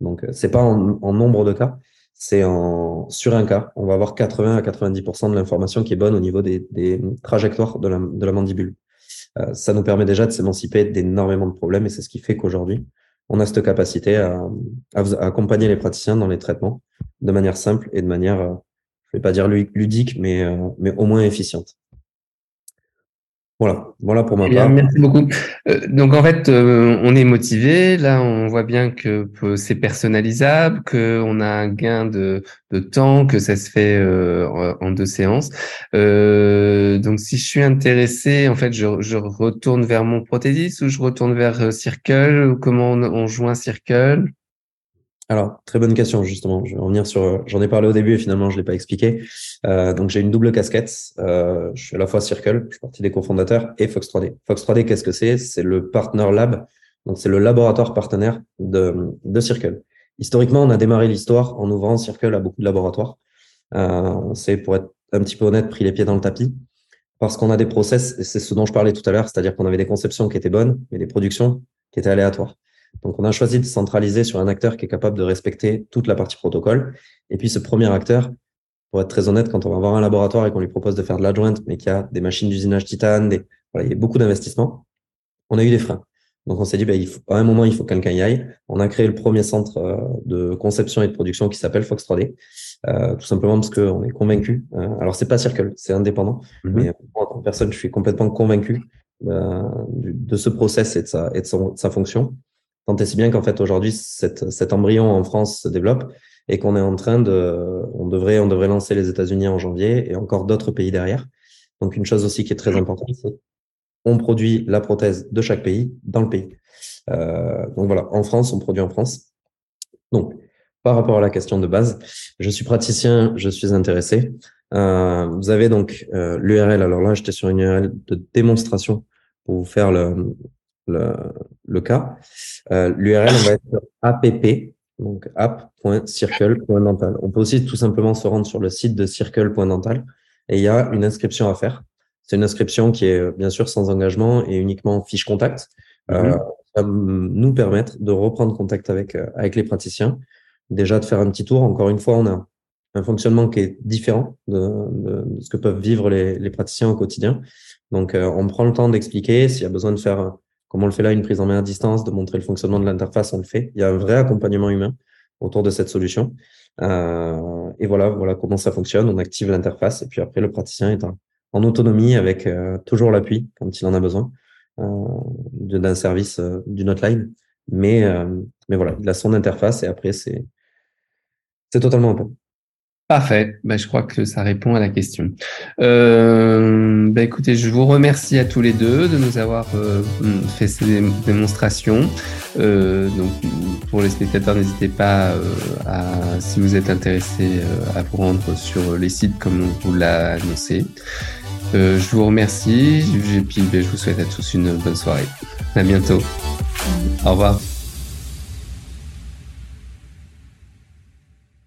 Donc, euh, c'est pas en, nombre de cas, c'est en sur un cas, on va avoir 80 à 90% de l'information qui est bonne au niveau des, trajectoires de la, mandibule. Euh, ça nous permet déjà de s'émanciper d'énormément de problèmes et c'est ce qui fait qu'aujourd'hui, on a cette capacité à, à, accompagner les praticiens dans les traitements de manière simple et de manière, euh, je vais pas dire ludique, mais, euh, mais au moins efficiente. Voilà, voilà pour ma eh part. Merci beaucoup. Euh, donc en fait, euh, on est motivé. Là, on voit bien que c'est personnalisable, que on a un gain de, de temps, que ça se fait euh, en deux séances. donc si je suis intéressé, en fait, je, je, retourne vers mon prothésiste ou je retourne vers Circle? Ou comment on, on joint Circle? Alors, très bonne question, justement. Je vais revenir sur. J'en ai parlé au début et finalement, je ne l'ai pas expliqué. Euh, donc, j'ai une double casquette. Euh, je suis à la fois Circle, je suis partie des cofondateurs, et Fox 3D. Fox 3D, qu'est-ce que c'est? C'est le Partner Lab. Donc, c'est le laboratoire partenaire de, de Circle. Historiquement, on a démarré l'histoire en ouvrant Circle à beaucoup de laboratoires. Euh, c'est, pour être un petit peu honnête, pris les pieds dans le tapis. Parce qu'on a des process, et c'est ce dont je parlais tout à l'heure, c'est-à-dire qu'on avait des conceptions qui étaient bonnes, mais des productions qui étaient aléatoires. Donc, on a choisi de centraliser sur un acteur qui est capable de respecter toute la partie protocole. Et puis, ce premier acteur, pour être très honnête, quand on va voir un laboratoire et qu'on lui propose de faire de l'adjoint, mais qu'il y a des machines d'usinage titane, des, voilà, il y a beaucoup d'investissements, on a eu des freins. Donc, on s'est dit, ben, il faut, à un moment, il faut quelqu'un y aille. On a créé le premier centre euh, de conception et de production qui s'appelle Fox 3D, euh, tout simplement parce qu'on est convaincu. Euh, alors, c'est pas Circle, c'est indépendant, mm-hmm. mais moi, en personne, je suis complètement convaincu euh, de ce process et de sa, et de sa fonction. Tant et si bien qu'en fait aujourd'hui cet, cet embryon en France se développe et qu'on est en train de, on devrait, on devrait lancer les États-Unis en janvier et encore d'autres pays derrière. Donc une chose aussi qui est très importante, c'est on produit la prothèse de chaque pays dans le pays. Euh, donc voilà, en France, on produit en France. Donc par rapport à la question de base, je suis praticien, je suis intéressé. Euh, vous avez donc euh, l'URL. Alors là, j'étais sur une URL de démonstration pour vous faire le, le, le cas. Euh, L'URL, on va être sur app, donc app.circle.dental. On peut aussi tout simplement se rendre sur le site de circle.dental et il y a une inscription à faire. C'est une inscription qui est bien sûr sans engagement et uniquement fiche contact. Euh, mhm. ça va nous permettre de reprendre contact avec, euh, avec les praticiens, déjà de faire un petit tour. Encore une fois, on a un fonctionnement qui est différent de, de, ce que peuvent vivre les, les praticiens au quotidien. Donc, euh, on prend le temps d'expliquer s'il y a besoin de faire comme on le fait là, une prise en main à distance, de montrer le fonctionnement de l'interface, on le fait. Il y a un vrai accompagnement humain autour de cette solution. Euh, et voilà, voilà comment ça fonctionne. On active l'interface et puis après, le praticien est en, autonomie avec euh, toujours l'appui quand il en a besoin euh, d'un service, d'une hotline. Mais, mais voilà, il a son interface et après, c'est c'est totalement open. Parfait. Bah, je crois que ça répond à la question. Euh, bah, écoutez, je vous remercie à tous les deux de nous avoir euh, fait ces démonstrations. Euh, donc, pour les spectateurs, n'hésitez pas euh, à, si vous êtes intéressé, euh, à vous rendre sur les sites comme on vous l'a annoncé. je vous remercie et puis bah, je vous souhaite à tous une bonne soirée. À bientôt. Au revoir.